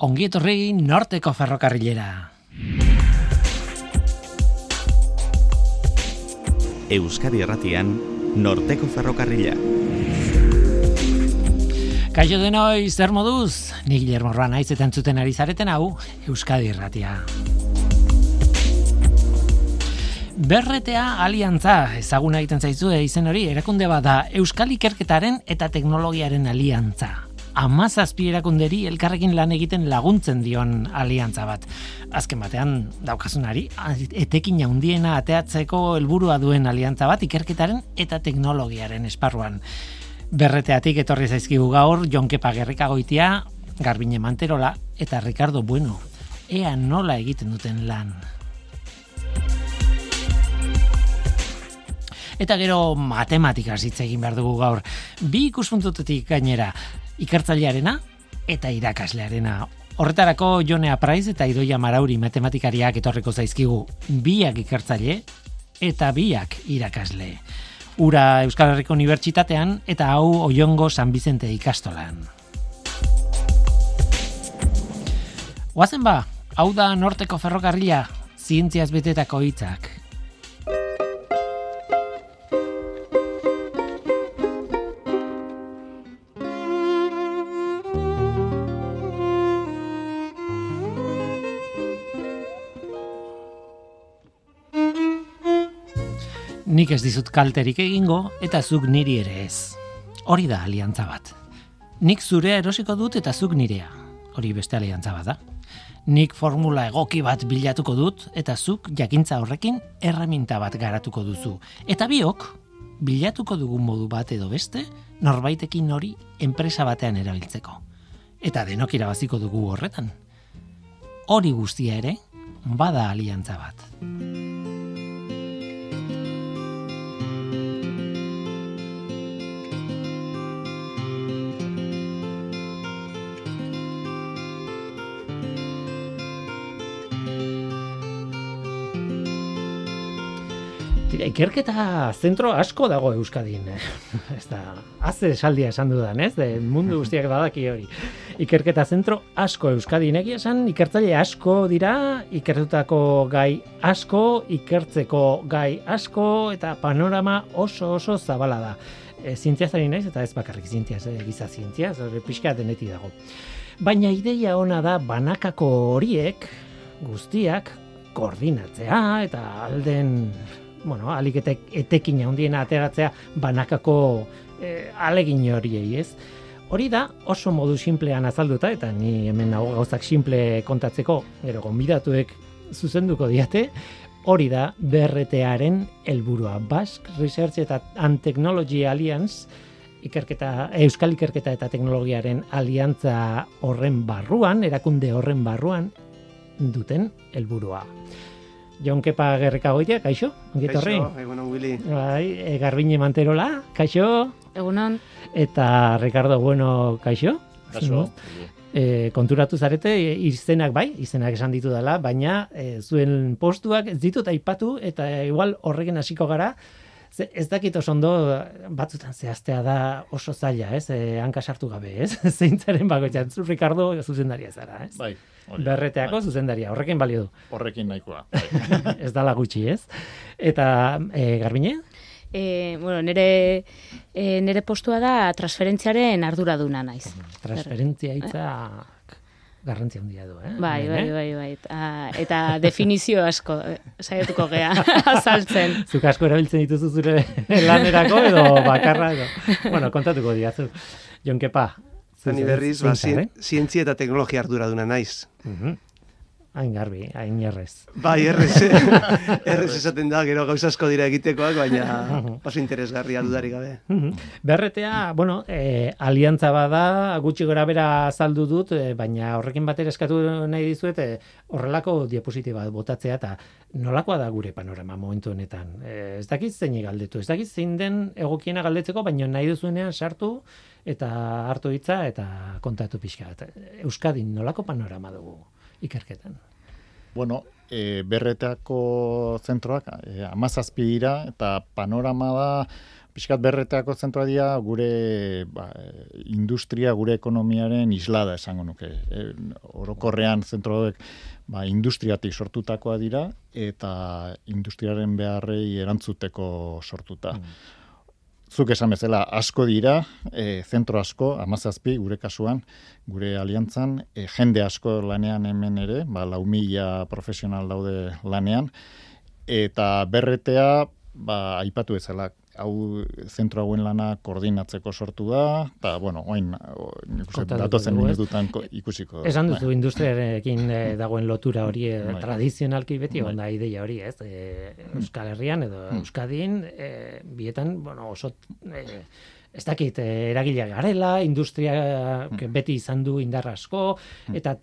Ongi etorri norteko ferrokarrilera. Euskadi Erratian, norteko ferrokarrila. Kaixo denoi, zer moduz? Ni Guillermo Roa naiz eta entzuten ari zareten hau, Euskadi Erratia. Berretea aliantza, ezaguna egiten zaizue izen hori, erakunde bada Euskal Ikerketaren eta Teknologiaren aliantza amazazpi erakunderi elkarrekin lan egiten laguntzen dion aliantza bat. Azken batean, daukasunari, etekin jaundiena ateatzeko helburua duen aliantza bat ikerketaren eta teknologiaren esparruan. Berreteatik etorri zaizkigu gaur, Jonkepa Gerrikagoitia, Garbine Manterola eta Ricardo Bueno. Ea nola egiten duten lan. Eta gero matematika hitz egin behar dugu gaur. Bi ikuspuntutetik gainera, ikertzailearena eta irakaslearena. Horretarako Jonea Praiz eta Idoia Marauri matematikariak etorriko zaizkigu biak ikertzaile eta biak irakasle. Ura Euskal Herriko Unibertsitatean eta hau Oiongo San Bizente ikastolan. Oazen ba, hau da norteko ferrokarria, zientziaz betetako hitzak. Nik ez dizut kalterik egingo eta zuk niri ere ez. Hori da aliantza bat. Nik zurea erosiko dut eta zuk nirea. Hori beste aliantza bat da. Nik formula egoki bat bilatuko dut eta zuk jakintza horrekin erreminta bat garatuko duzu. Eta biok, bilatuko dugun modu bat edo beste, norbaitekin hori enpresa batean erabiltzeko. Eta denok irabaziko dugu horretan. Hori guztia ere, bada aliantza bat. Ikerketa zentro asko dago Euskadin. ez da, haze esaldia esan dudan, ez? De mundu guztiak badaki hori. Ikerketa zentro asko Euskadin egia esan, ikertzaile asko dira, ikertutako gai asko, ikertzeko gai asko, eta panorama oso oso zabala da. E, zientziazari naiz, eta ez bakarrik zientziaz, e, giza zientziaz, pixka deneti dago. Baina ideia ona da banakako horiek, guztiak, koordinatzea eta alden bueno, aliketek etekin handiena ateratzea banakako e, alegin horiei, ez? Hori da oso modu simplean azalduta eta ni hemen nago gauzak simple kontatzeko, gero gonbidatuek zuzenduko diate, hori da BRTaren helburua Basque Research eta and Technology Alliance ikerketa, Euskal Ikerketa eta Teknologiaren aliantza horren barruan, erakunde horren barruan duten helburua. Jon Kepa Gerrika goitia, kaixo? Kaixo, egunon, Willy. Bai, e, Garbine Manterola, kaixo? Egunon. Eta Ricardo Bueno, kaixo? Kaixo. E, konturatu zarete, izenak bai, izenak esan ditu dela, baina e, zuen postuak ez ditut aipatu eta igual horregen hasiko gara, Ze, ez dakit oso ondo batzutan zehaztea da oso zaila, ez? E, hanka sartu gabe, ez? Zeintzaren bagoitzan, zu Ricardo zuzendaria zara, ez? Bai. Berreteako bai. zuzendaria, horrekin balio du. Horrekin nahikoa. Bai. ez dala gutxi, ez? Eta e, Garbine? E, bueno, nire, e, nire postua da transferentziaren arduraduna naiz. Transferentzia hitza garrantzi handia du, eh? Bai, bai, bai, bai. Eta, eta definizio asko eh, saiatuko gea azaltzen. Zuk asko erabiltzen dituzu zure lanerako edo bakarra edo. Bueno, kontatuko diazu. Jonkepa, Zani berriz, ba, eh? zientzia eta teknologia arduraduna naiz. Uh Hain garbi, hain errez. Bai, errez, errez esaten da, gero gauzasko dira egitekoak, baina oso interesgarria dudari gabe. Berretea, bueno, e, aliantza bada, gutxi gora bera azaldu dut, e, baina horrekin batera eskatu nahi dizuet, e, horrelako diapositiba botatzea, eta nolakoa da gure panorama momentu honetan. E, ez dakit zein galdetu, ez dakit zein den egokiena galdetzeko, baina nahi duzuenean sartu, eta hartu hitza eta kontatu pixka. Euskadin nolako panorama dugu? Ikerketan? Bueno, e, berreteako zentroak e, amazazpi dira, eta panorama da, pixkat berreteako zentroa dira gure ba, industria, gure ekonomiaren islada esango nuke. E, orokorrean zentroek ba, industriatik sortutakoa dira, eta industriaren beharrei erantzuteko sortuta. Mm zuk esan bezala asko dira, e, zentro asko, amazazpi, gure kasuan, gure aliantzan, e, jende asko lanean hemen ere, ba, lau mila profesional daude lanean, eta berretea, ba, aipatu ezala, hau zentro hauen lana koordinatzeko sortu da, eta, bueno, oin, datozen minuz dutan ikusiko. Esan duzu bai. industriarekin eh, dagoen lotura hori, eh, bai. tradizionalki beti, bai. onda ideia hori, ez? E, Euskal Herrian edo hmm. Euskadin, e, bietan, bueno, oso... E, ez dakit, eragilea garela, industria hmm. beti izan du indarra asko, hmm. eta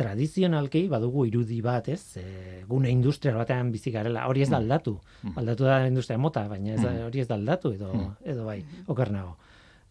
tradizionalki badugu irudi bat, ez? E, gune industrial batean bizi garela. Hori ez da mm. aldatu. Mm. Aldatu da industria mota, baina ez da, mm. hori ez da aldatu edo edo bai, oker nago.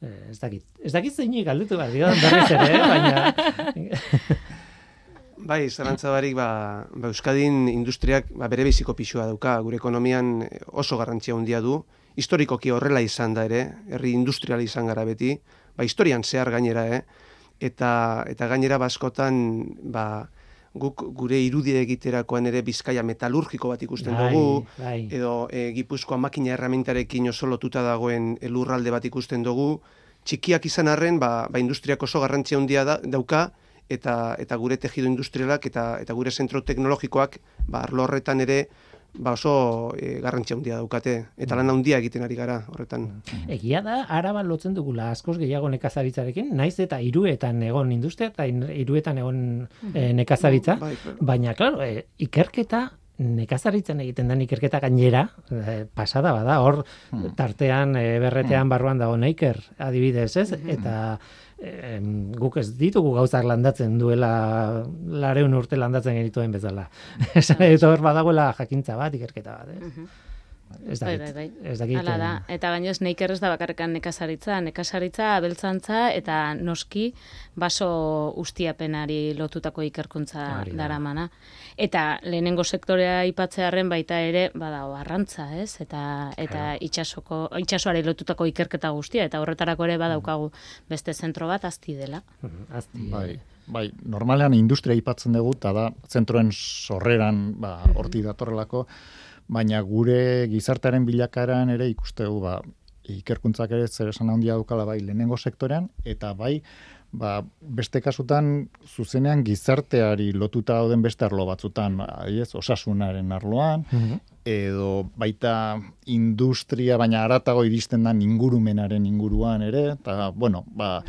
E, ez dakit. Ez dakit zeinik galdetu behar dira, berriz ere, eh? baina... bai, zarantza barik, ba, ba, Euskadin industriak ba, bere biziko pixua dauka, gure ekonomian oso garrantzia handia du, historikoki horrela izan da ere, herri industrial izan gara beti, ba, historian zehar gainera, eh? Eta eta gainera baskotan ba, guk gure irudie egiterakoan ere Bizkaia metalurgiko bat ikusten bai, dugu bai. edo e, Gipuzkoa makina erramentarekin oso lotuta dagoen elurralde bat ikusten dugu txikiak izan arren ba, ba industriak oso garrantzia handia da, dauka eta eta gure tejido industrialak eta eta gure zentro teknologikoak ba arlo horretan ere ba oso e, garrantzia handia daukate eta lan handia egiten ari gara horretan. Egia da araba lotzen dugula askoz gehiago nekazaritzarekin, naiz eta hiruetan egon industria eta hiruetan egon e, nekazaritza, bai, baina claro, e, ikerketa nekazaritzen egiten den ikerketa gainera, e, pasada bada, hor hmm. tartean e, berretean barruan dago neiker adibidez, ez? Hmm. Eta guk ez ditugu gauzak landatzen duela lareun urte landatzen genituen bezala. Esan dut hor badagoela jakintza bat, ikerketa bat, eh? Ez bai, dakit, bai, bai, Ez dakit. Hala da. Eta baina ez neiker ez da bakarrekan nekazaritza. Nekazaritza, abeltzantza eta noski baso ustiapenari lotutako ikerkuntza daramana. Eta lehenengo sektorea ipatzearen baita ere bada arrantza, ez? Eta eta itsasoko itsasoari lotutako ikerketa guztia eta horretarako ere badaukagu beste zentro bat azti dela. Azti. Bai. Bai, normalean industria ipatzen dugu, eta da, zentroen sorreran, ba, horti datorrelako, baina gure gizartearen bilakaran ere ikustegu ba ikerkuntzak ere zer esan handia dukala bai lehenengo sektorean eta bai ba, beste kasutan zuzenean gizarteari lotuta dauden beste arlo batzutan aiez osasunaren arloan mhm. edo baita industria baina aratago iristen da ingurumenaren inguruan ere eta bueno ba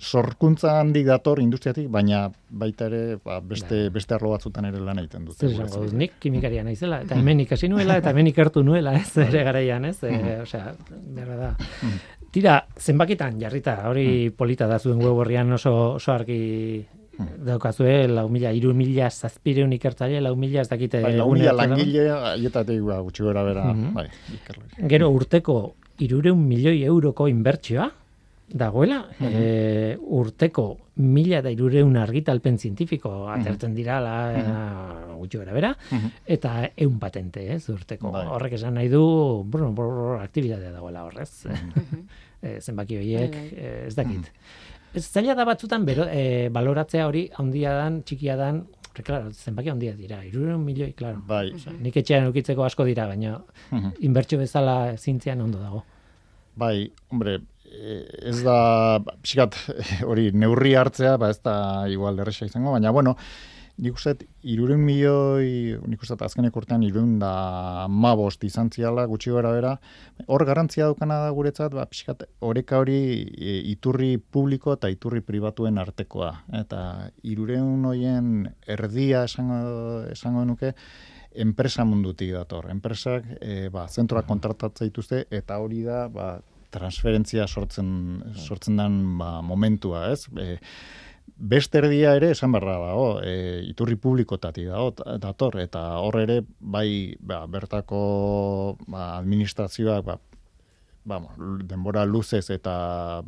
sorkuntza handik dator industriatik, baina baita ere ba, beste, bai. beste arlo batzutan ere lan egiten dut. Zer nik kimikaria naizela, eta hemen ikasi nuela, eta hemen ikertu nuela, ez, bai. ere garaian, ez, e, osea, berra da. Mm. Tira, zenbakitan, jarrita, hori polita da zuen web horrian oso, oso argi daukazue, lau mila, iru mila zazpireun ikertzaile, lau mila ez dakite... Bai, lau mila langile, aietatik ba, gutxi gora bera, mm -hmm. bai, Gero, urteko, irureun milioi euroko inbertsioa, dagoela, e, urteko mila da irureun argitalpen zientifiko atertzen dira la gutxi gara bera, eta eun patente, ez, urteko. Bai. Horrek esan nahi du, brr, brr, aktibitatea dagoela horrez. e, zenbaki horiek, bai, bai. ez dakit. Ez zaila da batzutan, bero, e, baloratzea hori, handia dan, txikia dan, Claro, zenbaki handia dira, irureun milioi, claro. Bai. nik etxean ukitzeko asko dira, baina inbertsio bezala zintzian ondo dago. Bai, hombre, ez da, pixkat, hori, neurri hartzea, ba ez da igual derresa izango, baina, bueno, nik uste, iruren milioi, nik uste, azkenek urtean, iruren da mabost izan ziala, gutxi gara bera, hor garantzia dukana da guretzat, ba, pixkat, horeka hori e, iturri publiko eta iturri pribatuen artekoa. Eta iruren hoien erdia esango, esango nuke, enpresa mundutik dator. Enpresak, e, ba, zentroak kontratatzea dituzte, eta hori da, ba, transferentzia sortzen sortzen den ba, momentua, ez? E, beste erdia ere esan barra dago, e, iturri publikotati dago, dator, eta hor ere, bai, ba, bertako ba, administrazioak, ba, vamos, denbora luzez eta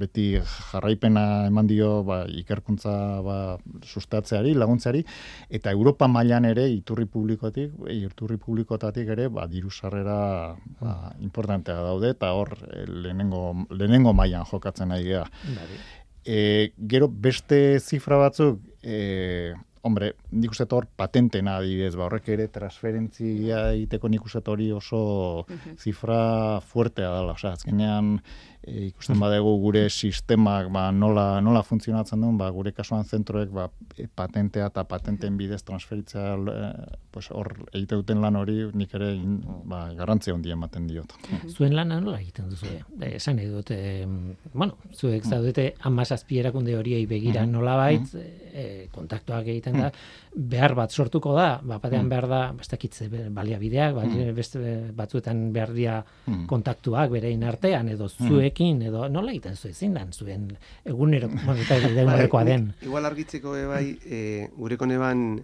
beti jarraipena eman dio ba, ikerkuntza ba, sustatzeari, laguntzeari, eta Europa mailan ere iturri publikotik, iturri publikotatik ere, ba, diru sarrera ba, importantea daude, eta hor lehenengo, lehenengo mailan jokatzen nahi geha. E, gero beste zifra batzuk, e, hombre, nik uste hor patentena adibidez, ba, horrek ere transferentzia egiteko nik uste hori oso zifra fuertea dela, osea, azkenean e, ikusten badegu gure sistemak ba, nola, nola funtzionatzen duen, ba, gure kasuan zentroek ba, e, patentea eta patenten bidez transferitzea e, pues, hor egite duten lan hori nik ere in, ba, garrantzia hundi ematen diot. Zuen lan nola egiten duzu? E, esan nahi dut, e, bueno, zuek zaudete amazazpi erakunde horiei begira nola baitz, e, kontaktuak egiten da, behar bat sortuko da, ba, batean behar da, bestakitze baliabideak, ba, beste batzuetan behar dia kontaktuak berein artean, edo zuek zuekin edo nola egiten zu ezin dan zuen egunero egunerokoa den. Igual argitzeko e, bai e, gureko neban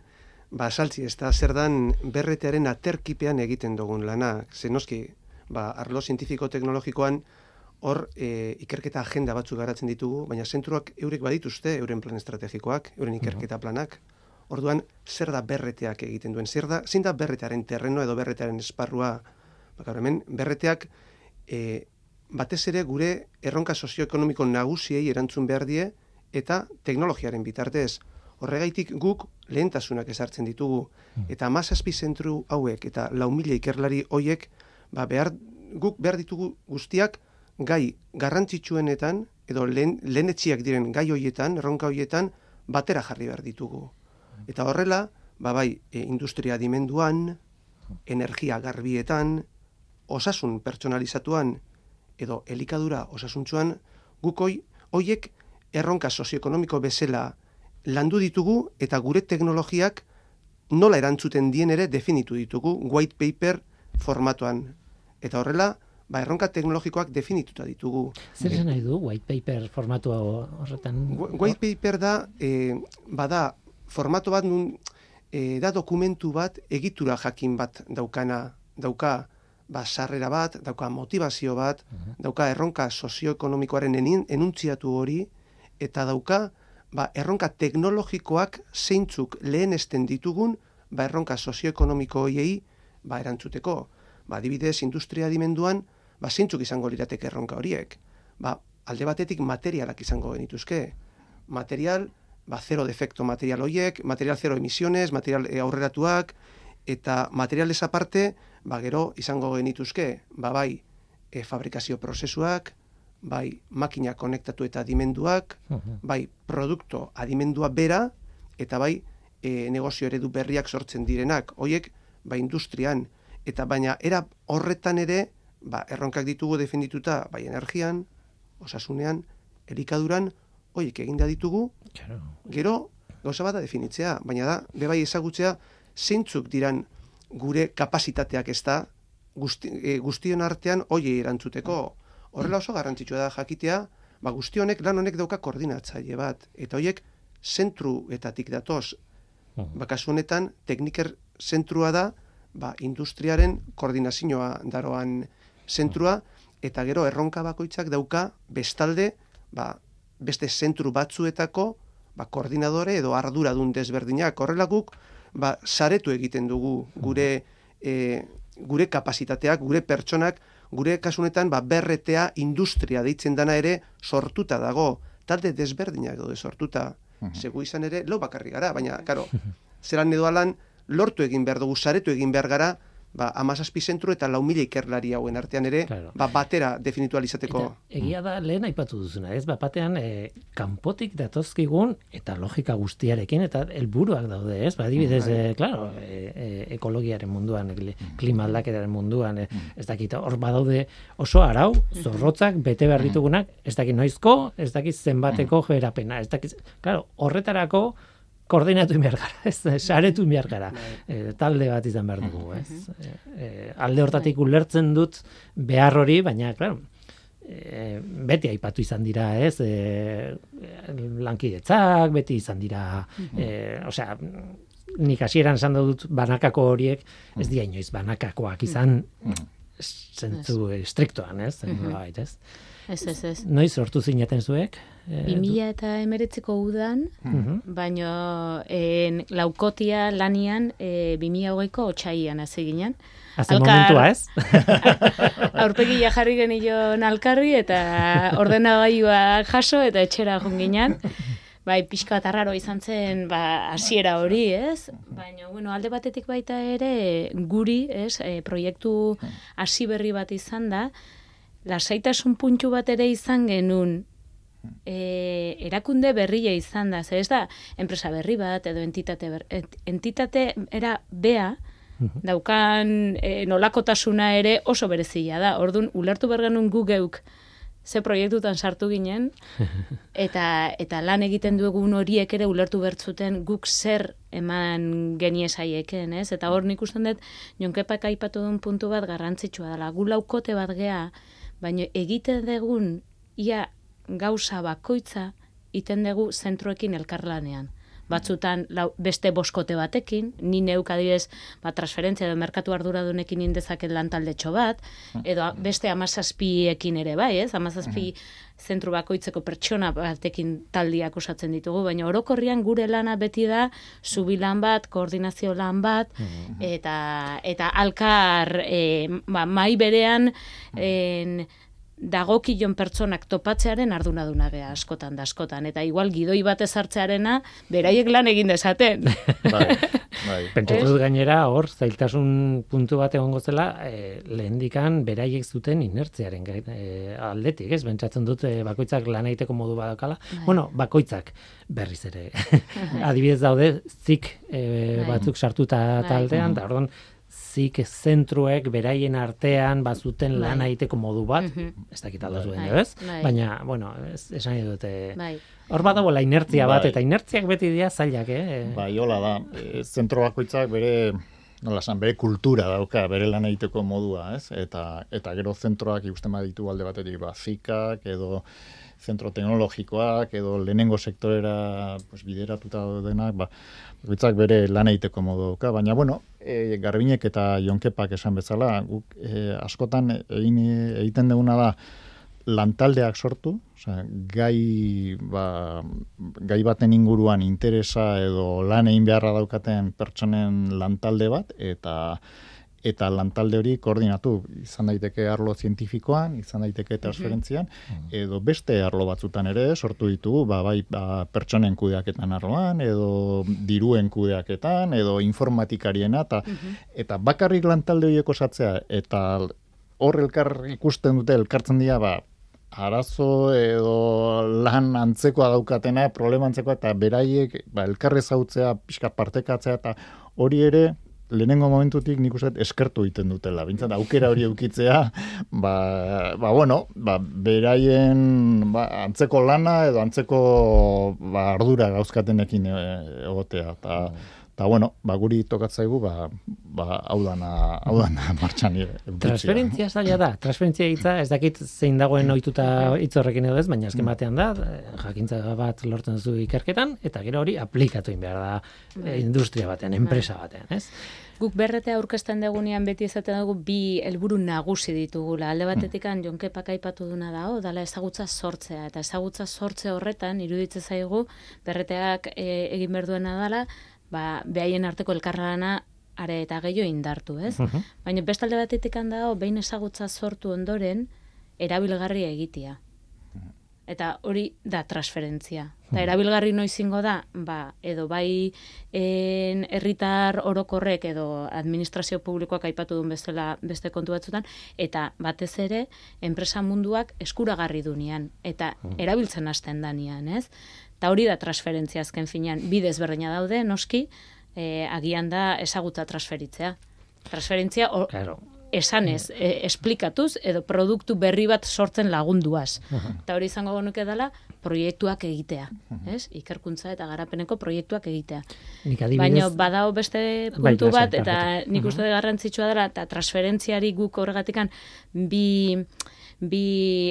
ba saltzi ez da zer dan berretearen aterkipean egiten dugun lana. Zenoski ba arlo zientifiko teknologikoan hor e, ikerketa agenda batzu garatzen ditugu, baina zentruak eurek badituzte euren plan estrategikoak, euren ikerketa planak. Orduan, zer da berreteak egiten duen? Zer da, zein da berretearen terreno edo berretearen esparrua? Bakar hemen, berreteak e, batez ere gure erronka sozioekonomiko nagusiei erantzun behar die eta teknologiaren bitartez. Horregaitik guk lehentasunak ezartzen ditugu hmm. eta mazazpi zentru hauek eta lau mila ikerlari hoiek ba behar, guk behar ditugu guztiak gai garrantzitsuenetan edo lehen, lehenetxiak diren gai hoietan, erronka hoietan, batera jarri behar ditugu. Eta horrela, ba bai, e, industria dimenduan, energia garbietan, osasun pertsonalizatuan edo elikadura osasuntzuan gukoi hoiek erronka sozioekonomiko bezala landu ditugu eta gure teknologiak nola erantzuten dien ere definitu ditugu white paper formatuan. Eta horrela, ba, erronka teknologikoak definituta ditugu. Zer esan nahi du white paper formatu horretan? White paper da, e, bada, formatu bat nun, e, da dokumentu bat egitura jakin bat daukana, dauka, ba, sarrera bat, dauka motivazio bat, mhm. dauka erronka sozioekonomikoaren enuntziatu hori, eta dauka ba, erronka teknologikoak zeintzuk lehen esten ditugun ba, erronka sozioekonomiko hoiei ba, erantzuteko. Ba, dibidez, industria dimenduan, ba, zeintzuk izango lirateke erronka horiek. Ba, alde batetik materialak izango genituzke. Material, ba, zero defekto material horiek, material zero emisiones, material e, aurreratuak, eta materiales aparte, ba gero izango genituzke, ba bai, e, fabrikazio prozesuak, bai, makina konektatu eta adimenduak, bai, produkto adimendua bera, eta bai, e, negozio eredu berriak sortzen direnak, hoiek, bai, industrian, eta baina era horretan ere, ba, erronkak ditugu definituta, bai, energian, osasunean, erikaduran, hoiek eginda ditugu, gero, gauza bat da definitzea, baina da, bebai ezagutzea, zeintzuk diran gure kapasitateak ez da guzti, e, guztion artean oie erantzuteko. Horrela oso garrantzitsua da jakitea, ba guzti honek lan honek dauka koordinatzaile bat eta hoiek zentruetatik datoz. Ba kasu honetan tekniker zentrua da, ba industriaren koordinazioa daroan zentrua eta gero erronka bakoitzak dauka bestalde, ba beste zentru batzuetako ba, koordinadore edo arduradun desberdinak. Horrela guk, ba, saretu egiten dugu gure e, gure kapasitateak, gure pertsonak, gure kasunetan ba, berretea industria deitzen dana ere sortuta dago. Talde desberdinak daude sortuta. Segu izan ere, lau bakarri gara, baina, karo, zelan edo alan, lortu egin behar dugu, saretu egin behar gara, ba, amazazpi zentru eta lau mila ikerlari hauen artean ere, ba, batera definitualizateko. Eta, egia da, lehen aipatu duzuna, ez, ba, batean, e, kanpotik datozkigun, eta logika guztiarekin, eta helburuak daude, ez, ba, dibidez, bai. e, claro, e, e, ekologiaren munduan, klima aldaketaren munduan, e, ez dakit, hor badaude oso arau, zorrotzak, bete behar ditugunak, ez dakit noizko, ez dakit zenbateko jerapena, ez dakit, claro, horretarako, koordinatu inbiar gara, ez, saretu inbiar gara, e, talde bat izan behar dugu, ez. E, alde hortatik bai. ulertzen dut behar hori, baina, klaro, e, beti aipatu izan dira, ez, e, lankidetzak, beti izan dira, e, osea, nik hasieran esan dut banakako horiek, ez dira inoiz banakakoak izan, zentzu estriktoan, ez? Mm ez? Ez, ez, ez. Noiz sortu zineten zuek? E, 2000 eta emeretziko udan, Mhm. baino en, laukotia lanian e, 2000 hogeiko otxaian hasi ginen. Alkar- momentua, ez? Aurpegi jarri genion alkarri eta ordenagailua jaso eta etxera joan ginen. Bai, pixka bat arraro izan zen, ba, hasiera hori, ez? Baina, bueno, alde batetik baita ere, guri, ez, e, proiektu hasi berri bat izan da, lasaitasun puntu bat ere izan genuen, e, erakunde berria izan da, ez da, enpresa berri bat, edo entitate, ber, entitate era bea, daukan e, nolakotasuna ere oso berezia da. Orduan, ulertu bergenun gu geuk ze proiektutan sartu ginen, eta, eta lan egiten dugun horiek ere ulertu bertzuten guk zer eman genie saieken, ez? Eta hor nik usten dut, jonkepak aipatu duen puntu bat garrantzitsua dela. Gu laukote bat gea, baina egiten dugun ia gauza bakoitza iten dugu zentroekin elkarlanean. Batzutan lau, beste boskote batekin, ni neuk adibidez ba, transferentzia edo merkatu arduradunekin indezaket lantaldetxo bat, edo beste amazazpiekin ere bai, ez? Amazazpi zentru bakoitzeko pertsona batekin taldiak osatzen ditugu, baina orokorrian gure lana beti da zubi lan bat, koordinazio lan bat, eta, eta alkar e, ba, mai berean en, dagokilon pertsonak topatzearen ardunaduna gea askotan da askotan. Eta igual gidoi bat ezartzearena, beraiek lan egin dezaten. Bai, bai. Dut gainera hor zailtasun puntu bat egongo zela e, lehendikan beraiek zuten inertziaren e, aldetik, ez? Pentsatzen dut e, bakoitzak lan egiteko modu badakala. Bueno, bakoitzak berriz ere. Adibidez daude zik e, Bai. batzuk sartuta Bai. taldean, eta orduan zik zentruek beraien artean bazuten Bai. lan egiteko modu bat, Mhm. ez dakit alda zuen, Bai, ez? bai. Baina, bueno, ez, esan nahi dute... bai. Hor badagoela inertzia bat, Bai. eta inertziak beti dira zailak, eh? Bai, hola da. E, zentro bakoitzak bere nola esan, bere kultura dauka, bere lan egiteko modua, ez? Eta, eta gero zentroak ikusten baditu alde batetik, ba, zikak, edo zentro teknologikoak, edo lehenengo sektorera pues, bideratuta daudenak, ba, bakoitzak bere lan egiteko modu dauka. Baina, bueno, e, garbinek eta jonkepak esan bezala, guk e, askotan egin, egiten duguna da, lantaldeak sortu, osea, gai, ba, gai baten inguruan interesa edo lan egin beharra daukaten pertsonen lantalde bat, eta eta lantalde hori koordinatu izan daiteke arlo zientifikoan, izan daiteke transferentzian, edo beste arlo batzutan ere sortu ditugu, ba, bai ba, pertsonen kudeaketan arloan, edo diruen kudeaketan, edo informatikariena, eta, eta bakarrik lantalde horiek osatzea, eta hor elkar ikusten dute, elkartzen dira, ba, arazo edo lan antzekoa daukatena, problema antzekoa, eta beraiek ba, elkarre zautzea, pixka partekatzea, eta hori ere, lehenengo momentutik nik uste eskertu egiten dutela. Bintzat, aukera hori eukitzea, ba, ba bueno, ba, beraien ba, antzeko lana edo antzeko ba, ardura gauzkatenekin e, egotea. Eta, eta bueno, ba, guri tokatzaigu, ba, ba, hau dana, hau dana martxan. Transferentzia zaila da. Transferentzia hitza ez dakit zein dagoen ohituta hitz horrekin edo ez, baina azken batean da, jakintza bat lortzen duzu ikerketan eta gero hori aplikatu egin behar da eh, industria batean, enpresa batean, ez? Guk berrete aurkezten degunean beti izaten dugu bi helburu nagusi ditugula. Alde batetik an jonkepak aipatu duna da, oh, dala ezagutza sortzea. Eta ezagutza sortze horretan, iruditzen zaigu, berreteak e, egin behar duena dala, ba, behaien arteko elkarlana are eta gehiago indartu, ez? Baina bestalde batetik da, oh, behin ezagutza sortu ondoren, erabilgarri egitea. Eta hori da transferentzia. Eta erabilgarri noizingo da, ba, edo bai en, herritar orokorrek edo administrazio publikoak aipatu duen bezala beste kontu batzutan, eta batez ere enpresa munduak eskuragarri dunean, eta erabiltzen hasten danian, ez? Eta hori da transferentzia azken finean, bidez berdina daude, noski, e, agian da ezagutza transferitzea. Transferentzia o, Claro. Esanez, e, esplikatuz, edo produktu berri bat sortzen lagunduaz. Eta hori izango genuke dela, proiektuak egitea, ez? Ikerkuntza eta garapeneko proiektuak egitea. Nik Baina adibidez, badao beste Bai, puntu lasai, bat, eta nik uste garrantzitsua dela, eta transferentziari guk horregatikan bi, bi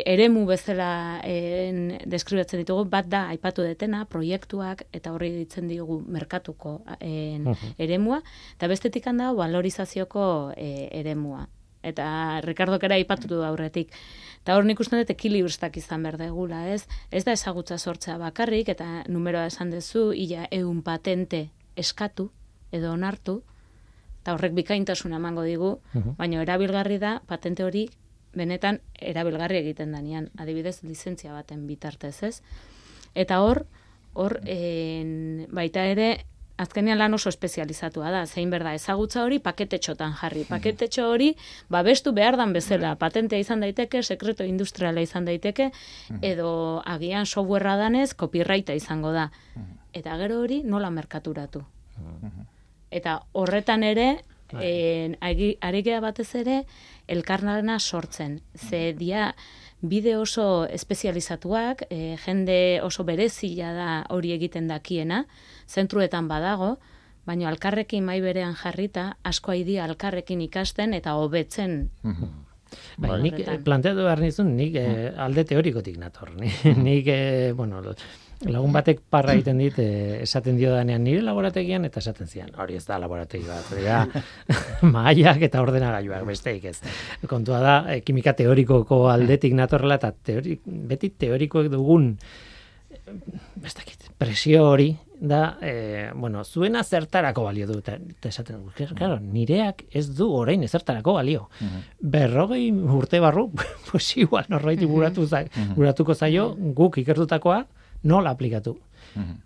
eremu bezala en, deskribatzen ditugu, bat da, aipatu detena, proiektuak, eta horri ditzen diogu merkatuko en, eremua, eta bestetik da valorizazioko e, eremua. Eta Ricardo kera ipatu du aurretik. Eta hor nik uste dut ekilibristak izan behar degula, ez? Ez da ezagutza sortzea bakarrik, eta numeroa esan duzu, ia eun patente eskatu, edo onartu, eta horrek bikaintasuna emango digu, baina erabilgarri da patente hori benetan erabilgarri egiten danean, adibidez lizentzia baten bitartez, ez? Eta hor, hor en, baita ere azkenean lan oso espezializatua da, zein berda ezagutza hori paketetxotan jarri. Paketetxo hori babestu behar dan bezala, patentea izan daiteke, sekreto industriala izan daiteke, edo agian softwarea danez, copyrighta izango da. Eta gero hori nola merkaturatu. Eta horretan ere, en, arigea batez ere, elkarnarena sortzen. Ze dia, bide oso espezializatuak, e, jende oso berezia da hori egiten dakiena, zentruetan badago, baina alkarrekin mai berean jarrita, asko haidi alkarrekin ikasten eta hobetzen. Bai, Bai. nik eh, planteatu behar nizun, nik eh, alde teorikotik nator. Ni, nik, eh, bueno, lagun batek parra egiten dit, eh, esaten dio danean nire laborategian, eta esaten zian, hori ez da laborategi bat, da, maaiak eta ordenagailuak, besteik ez. Kontua da, eh, kimika teorikoko aldetik natorrela, eta teori, beti teorikoek dugun, eh, ez dakit, presio hori, da, eh, bueno, zuena zertarako balio du, eta esaten du, claro, nireak ez du orain ezertarako balio. Berrogei urte barru, pues igual, norbaiti buratu za, buratuko zaio, guk ikertutakoa, nola aplikatu.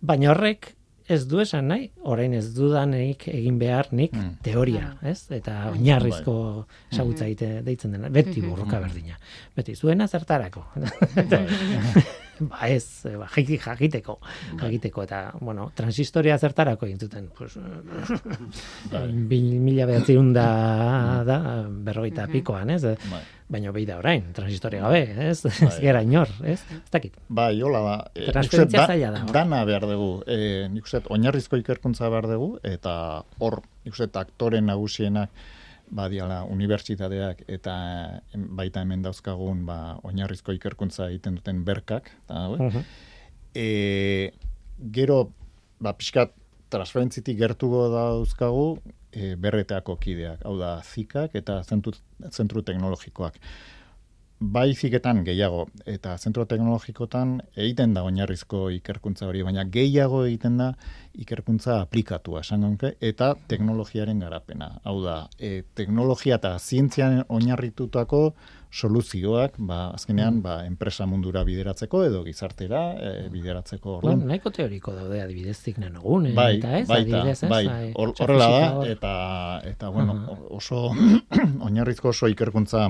Baina horrek ez du esan nahi, orain ez dudanik egin behar nik teoria, ez? Eta oinarrizko esagutza egite deitzen dena, beti borroka berdina. Beti, zuena zertarako. ba ez, eh, ba, jaki- jakiteko, jakiteko, eta, bueno, transistoria zertarako egin zuten, pues, bil- mila behatziun da, da, berrogeita pikoan, ez? Bai. Baina behi da orain, transistoria gabe, ez? Ez gera inor, ez? Ez dakit. Bai, hola da. E, nik Transferentzia zaila da. Dana behar dugu. E, nik uste oinarrizko ikerkuntza behar dugu, eta hor, nik uste aktore nagusienak badiala unibertsitateak eta baita hemen dauzkagun ba, oinarrizko ikerkuntza egiten duten berkak. Eta, hauek. e, gero, ba, pixkat, transferentzitik gertugo dauzkagu e, berreteako kideak, hau da, zikak eta zentru, zentru teknologikoak. Bai ziketan gehiago, eta zentro teknologikotan egiten da oinarrizko ikerkuntza hori, baina gehiago egiten da ikerkuntza aplikatua, esan nuke, eta teknologiaren garapena. Hau da, e, teknologia eta zientzian oinarritutako soluzioak, ba, azkenean, ba, enpresa mundura bideratzeko edo gizartera e, bideratzeko Bueno, orduan. nahiko teoriko daude adibidez zignanogune, Bai, eta ez, baita, adibidez, ez? bai, Bai, kutxa horrela da, eta, eta bueno, oso oinarrizko oso ikerkuntza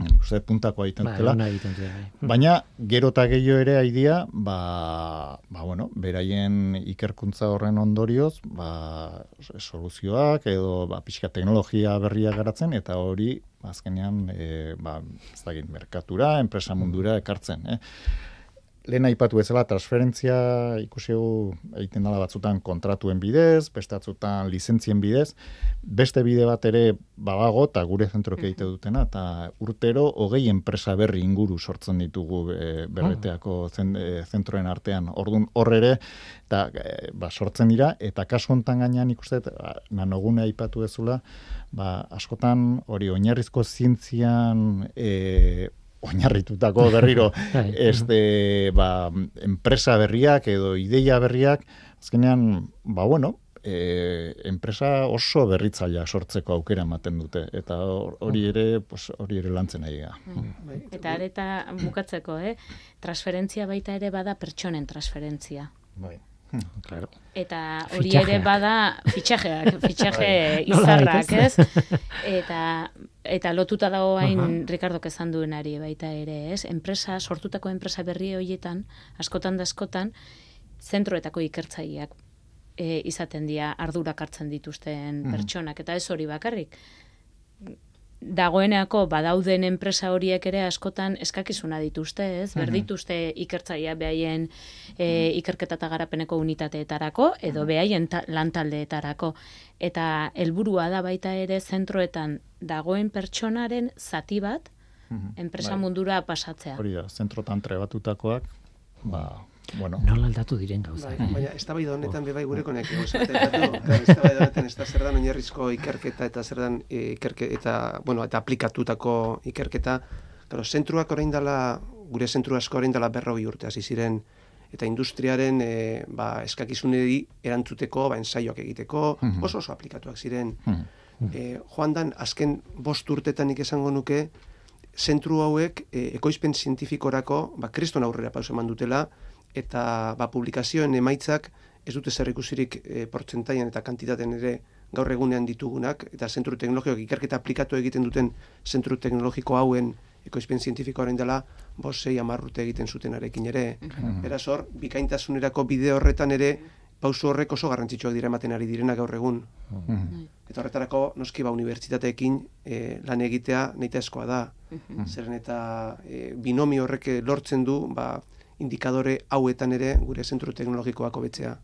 nik uste puntakoa egiten Bai, dutela. bai. Baina gero eta gehiago ere aidia, ba, ba bueno, beraien ikerkuntza horren ondorioz, ba, soluzioak edo ba, pixka teknologia berria garatzen eta hori ba, azkenean e, ba, ez dakit, merkatura, enpresa mundura ekartzen. Eh? Lehen aipatu bezala transferentzia ikusi dugu egiten dela batzutan kontratuen bidez, beste batzutan lizentzien bidez, beste bide bat ere badago eta gure zentrok egite dutena, eta urtero hogei enpresa berri inguru sortzen ditugu e, berreteako zen, e, zentroen artean. Ordun hor ere, eta e, ba, sortzen dira, eta kasu hontan gainean ikuste, dut, ba, nanogune aipatu dezula, ba, askotan hori oinarrizko zientzian e, oinarritutako berriro Bai. este ba, enpresa berriak edo ideia berriak azkenean ba bueno e, enpresa oso berritzailea sortzeko aukera ematen dute eta hor- hori ere pues hori ere lantzen ari gara. Eta areta bukatzeko, eh? Transferentzia baita ere bada pertsonen transferentzia. Bai. Claro. Eta hori ere bada fitxajeak, fitxaje Nolabait, izarrak, ez? Eta eta lotuta dago hain Ricardok esan duenari baita ere, ez? Enpresa sortutako enpresa berri horietan askotan da askotan zentroetako ikertzaileak e, izaten dira ardurak hartzen dituzten pertsonak eta ez hori bakarrik. Dagoeneako badauden enpresa horiek ere askotan eskakizuna dituzte, ez? Berdituzte ikertzailea behaien e, ikerketa eta garapeneko unitateetarako edo behaien ta, lantaldeetarako. Eta helburua da baita ere zentroetan dagoen pertsonaren zati bat enpresa Bai. mundura pasatzea. Hori da, zentrotan trebatutakoak ba, bueno. Nola aldatu diren gauza. Bai, baina ez da bai honetan bebai gure konek ez da bai honetan ez da zer dan oinarrizko ikerketa eta zer dan e, ikerke, eta, bueno, eta aplikatutako ikerketa. Claro, zentruak orain dela, gure zentru asko orain dela berrogi urte hasi ziren eta industriaren e, ba, eskakizuneri erantzuteko, ba, ensaioak egiteko, Mhm. oso oso aplikatuak ziren. E, joan dan, azken bost urtetan nik esango nuke, zentru hauek e, ekoizpen zientifikorako ba, kriston aurrera pauso eman dutela, eta ba, publikazioen emaitzak ez dute zer ikusirik e, portzentaian eta kantitaten ere gaur egunean ditugunak, eta zentru teknologikoak ikerketa aplikatu egiten duten zentru teknologiko hauen ekoizpen zientifikoaren dela, bos sei amarrute egiten zutenarekin ere. Beraz hor, bikaintasunerako bide horretan ere, pausu horrek oso garrantzitsuak dira ematen ari direna gaur egun. Mhm. Eta horretarako, noski ba, unibertsitateekin e, lan egitea nahitaezkoa da. Zeren eta e, binomi horrek lortzen du, ba, indikadore hauetan ere gure zentru teknologikoak hobetzea.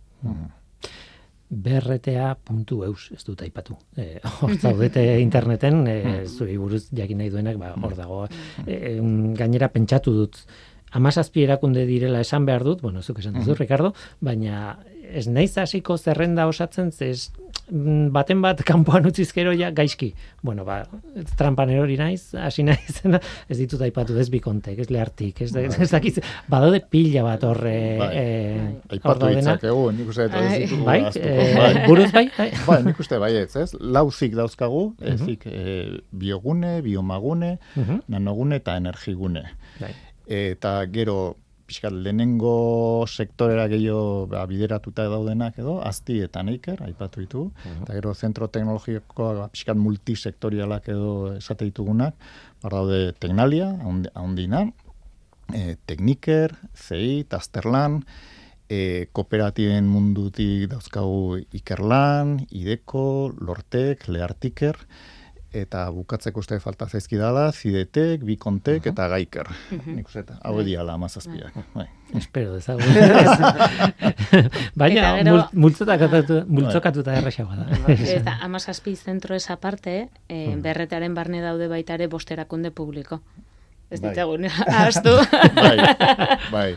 brta.eus ez dut aipatu. E, hor zaudete interneten, e, zuri buruz jakin nahi duenak, ba, hor dago. E, gainera pentsatu dut, amazazpi erakunde direla esan behar dut, bueno, zuk esan duzu, Ricardo, baina ez naiz hasiko zerrenda osatzen, ze ez mm, baten bat kanpoan utziz gero ja gaizki. Bueno, ba, trampan erori naiz, hasi naiz, ez ditut aipatu, ez bikontek, ez lehartik, ez, ez dakiz, badaude pila bat horre, Bai. eh, Aipatu ditzakegu, nik uste dut ez ditugu Bai, eh, Bai. buruz bai, bai. Bai, nik uste bai ez, ez? Lauzik dauzkagu, ezik eh, biogune, biomagune, Mhm. nanogune eta energigune. Bai. Eta gero, pixkat, lehenengo sektorera gehiago ba, bideratuta daudenak edo, azti eta neiker, aipatu ditu, eta gero zentro teknologikoak ba, pixkat multisektorialak edo esate ditugunak, bar daude Tecnalia, haundi- haundina, e, Tekniker, CI, Tasterlan, e, kooperatiben mundutik dauzkagu Ikerlan, Ideko, Lortek, Leartiker, eta bukatzeko uste falta zaizkidala, Zidetek, Bikontek eta Gaiker. Nik uste, hau diala amazazpiak. Bai. Espero dezagun. Baina Eta gero- mul- multzokatuta, erraxagoa da. Eta amazazpi zentro ez aparte, e, Hmm. berretaren barne daude baita ere bosterakunde publiko. Ez Bai. ditzagun, ahaztu. bai, bai,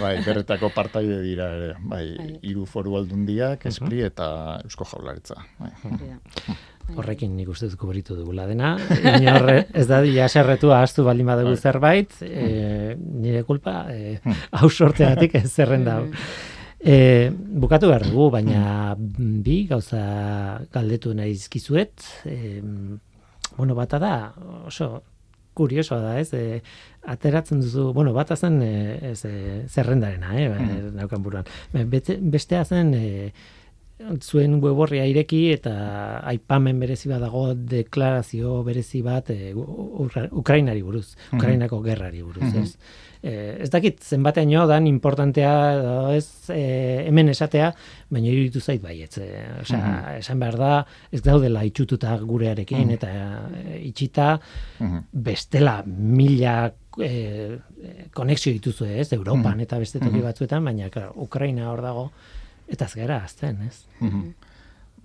bai, berretako partaide dira ere, bai, Bai. hiru foru aldundiak, espri eta eusko jaularitza. Bai. Da. Horrekin nik uste dut kubritu dugula dena. Inor ez da dila serretu ahaztu baldin badugu Bai. zerbait, e, nire kulpa, e, hau sorteatik ez zerrenda. E, bukatu behar dugu, baina bi gauza galdetu nahi izkizuet. E, bueno, bata da, oso kuriosoa da, ez? E, ateratzen duzu, bueno, bata zen e, ez, e, zerrendarena, eh, mm. naukan buruan. Bete, bestea zen e, zuen web horria ireki eta aipamen berezi bat dago deklarazio berezi bat e, Ukra- Ukrainari buruz, Ukrainako gerrari buruz, ez? E, ez dakit zenbateaino dan importantea edo ez e, hemen esatea, baina iruditu zait baietz. E, osea, esan behar da, ez daudela itxututa gurearekin eta e, itxita Mhm. bestela mila e, konexio dituzu ez, Europan eta beste toki batzuetan, baina claro, Ukraina hor dago, eta ez gara azten, ez? Mhm.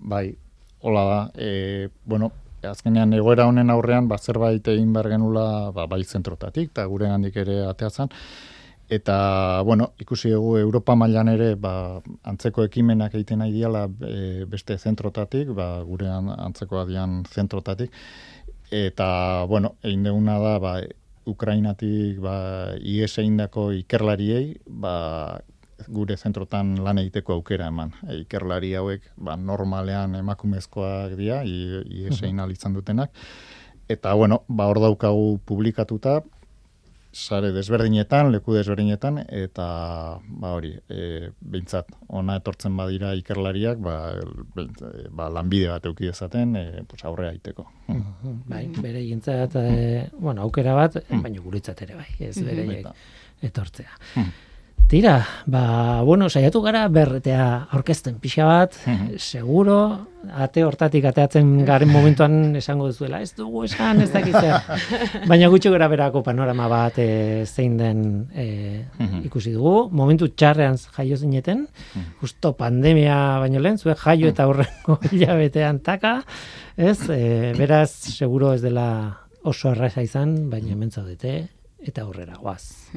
Bai, hola da. E, bueno, azkenean egoera honen aurrean, ba, zerbait egin behar genula, ba, bai zentrotatik, eta gure handik ere ateatzen. Eta, bueno, ikusi dugu Europa mailan ere, ba, antzeko ekimenak egiten nahi diala e, beste zentrotatik, ba, gure an- antzeko adian zentrotatik. Eta, bueno, egin duguna da, ba, Ukrainatik, ba, IES egindako ikerlariei, ba, gure zentrotan lan egiteko aukera eman. E, ikerlari hauek ba, normalean emakumezkoak dira, i- IES egin ahal izan dutenak. Eta, bueno, ba, hor daukagu publikatuta, sare desberdinetan, leku desberdinetan, eta ba hori, e, behintzat, ona etortzen badira ikerlariak, ba, behintzat, e, ba lanbide bat euki dezaten, e, pues aurrea aiteko. Bai, bere gintzat, e, bueno, aukera bat, baina guretzat ere bai, ez bere Baita. etortzea. Tira, ba, bueno, saiatu gara berretea aurkezten pixka bat, Mhm. seguro, ate hortatik ateatzen garen momentuan esango duzuela, ez dugu esan, ez dakit zer. Baina gutxi gara berako panorama bat e, zein den e, Mhm. ikusi dugu. Momentu txarrean jaio zineten, justo pandemia baino lehen, zuek jaio eta horrengo hilabetean taka, ez? E, beraz, seguro ez dela oso erraza izan, baina hemen zaudete eta aurrera goaz.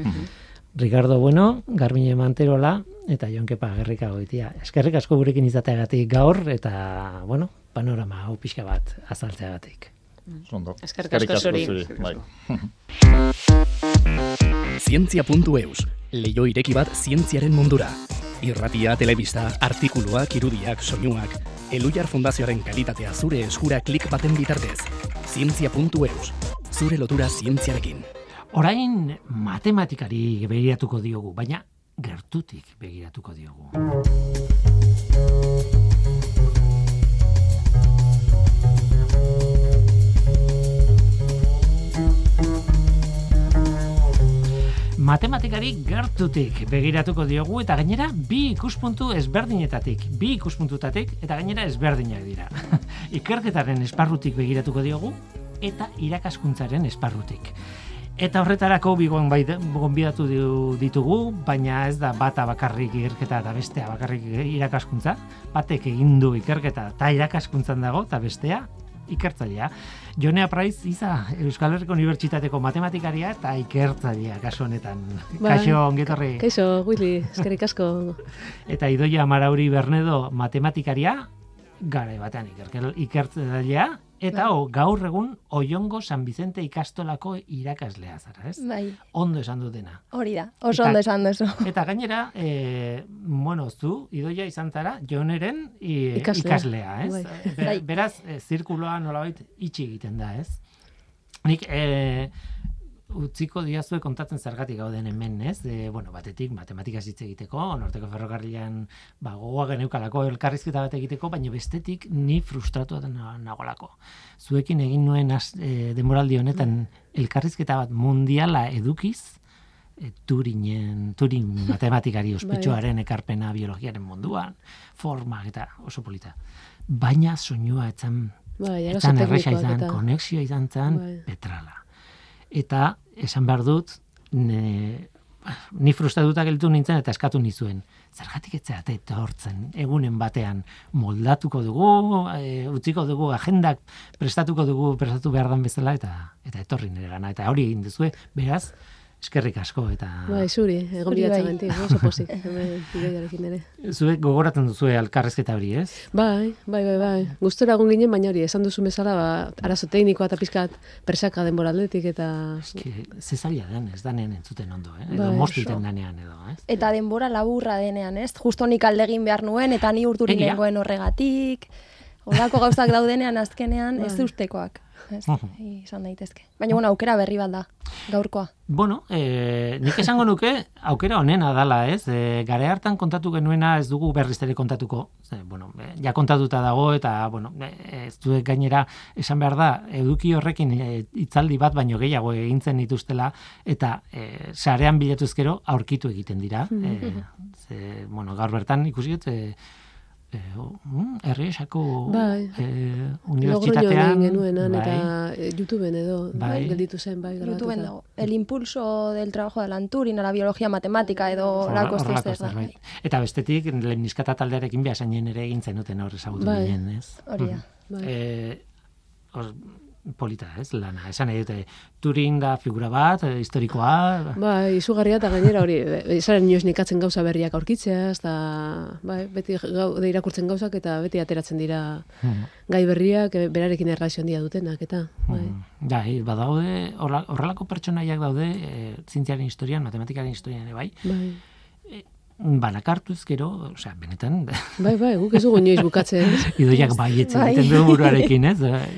Ricardo Bueno, Garmine Manterola, eta Jon Kepa Gerrika goitia. Eskerrik asko gurekin izateagatik gaur, eta, bueno, panorama hau pixka bat azaltzeagatik. Ondo. Eskerrik asko zuri. Bai. Zientzia.eus, leio ireki bat zientziaren mundura. Irratia, telebista, artikuluak, irudiak, soinuak, Elujar Fundazioaren kalitatea zure eskura klik baten bitartez. Zientzia.eus, zure lotura zientziarekin. Orain matematikari begiratuko diogu, baina gertutik begiratuko diogu. Matematikari gertutik begiratuko diogu eta gainera bi ikuspuntu ezberdinetatik, bi ikuspuntutatik eta gainera ezberdinak dira. Ikerketaren esparrutik begiratuko diogu eta irakaskuntzaren esparrutik. Eta horretarako bi bai gonbidatu ditugu, baina ez da bata bakarrik ikerketa eta bestea bakarrik irakaskuntza. Batek egin du ikerketa eta irakaskuntzan dago eta bestea ikertzailea. Jonea Praiz iza Euskal Herriko Unibertsitateko matematikaria eta ikertzailea kasu honetan. Bai. Kaixo ongetorri. Kaixo, Willy, eskerrik asko. Eta Idoia Marauri Bernedo matematikaria gara batean ikertzailea eta o, gaur egun Oiongo San Vicente ikastolako irakaslea zara, ez? Bai, Ondo esan dutena. hori da. Oso Eta- ondo esan duzu. Eta gainera, e, bueno, zu, idoia izan zara, joneren i, Ikaslea. ikaslea, ez? Bai. Be- Bai. beraz, e, zirkuloa nolabait itxi egiten da, ez? Nik, e, utziko diazue kontatzen zergatik gauden hemen, ez? E, bueno, batetik, matematika hitz egiteko, norteko ferrokarrilan, ba, gogoa geneukalako elkarrizketa bat egiteko, baina bestetik ni frustratu na- nagolako. Zuekin egin nuen az, e, demoraldi honetan elkarrizketa bat mundiala edukiz, e, Turinen, Turin matematikari ospetsuaren ekarpena biologiaren munduan, forma eta oso polita. Baina soinua etzan, Bai, etzan erresa izan, konexioa izan zen, Bai. petrala. Eta esan behar dut, ne, ni frustratuta gelditu nintzen eta eskatu nizuen. Zergatik etzeate etortzen, egunen batean moldatuko dugu, e, utziko dugu agendak prestatuko dugu prestatu behar dan bezala eta eta etorri nire gana. Eta hori egin duzue, beraz, eskerrik asko eta Bai, zuri, egon Zuri bai. oso pozik, hemen ideiarekin ere. zuek gogoratzen duzue alkarrezketa hori, ez? Bai, bai, bai, bai. Gustora egon ginen, baina hori, esan duzu bezala, ba, arazo teknikoa eta pizkat presaka denbora aldetik eta... Eske, ze zaila den, ez danen entzuten ondo, eh? Edo Bai, mostiten danean edo, ez? Eta denbora laburra denean, ez? Justo nik aldegin behar nuen, eta ni urdurin Egia. nengoen horregatik. Olako gauzak daudenean azkenean, ez Bai. ustekoak. Ez, izan daitezke. Baina, bueno, aukera berri bat da, gaurkoa. Bueno, e, nik esango nuke aukera honena dala, ez? E, gare hartan kontatu genuena ez dugu berriz ere kontatuko. Ze, bueno, e, ja kontatuta dago eta, bueno, e, ez duek gainera esan behar da, eduki horrekin e, hitzaldi bat baino gehiago egintzen dituztela eta e, sarean bilatuzkero aurkitu egiten dira. E, ze, bueno, gaur bertan ikusi dut, e, e, mm, Erriesako Bai. e, unibertsitatean egin genuenan bai. eta eh, YouTubeen edo, Bai. bai, gelditu zen, bai, grabatuta. YouTubeen dago. El impulso del trabajo de Alan Turing a la biología matemática edo lako horrelako zer da. zerbait. Eta bestetik, lehen niskata taldearekin behasainen ere egin zenuten hor ezagutu Bai. ginen, ez? Hori da. Bai. E, os, polita, ez, lana. Esan nahi dute, Turing da figura bat, e, historikoa, Bai, izugarria eta gainera hori, e, zaren inoz nikatzen gauza berriak aurkitzea, eta bai, beti gau, de irakurtzen gauzak eta beti ateratzen dira Mhm. gai berriak e, berarekin erlazio handia dutenak, eta bai. Mm. Bai, badaude, horla- horrelako pertsonaiak daude, e, zientziaren historian, matematikaren historian ere bai, Bai, banakartuz gero, osea, benetan, bai, bai, guk ez dugu inoiz bukatzen. idoiak baietz Bai. egiten du buruarekin, ez?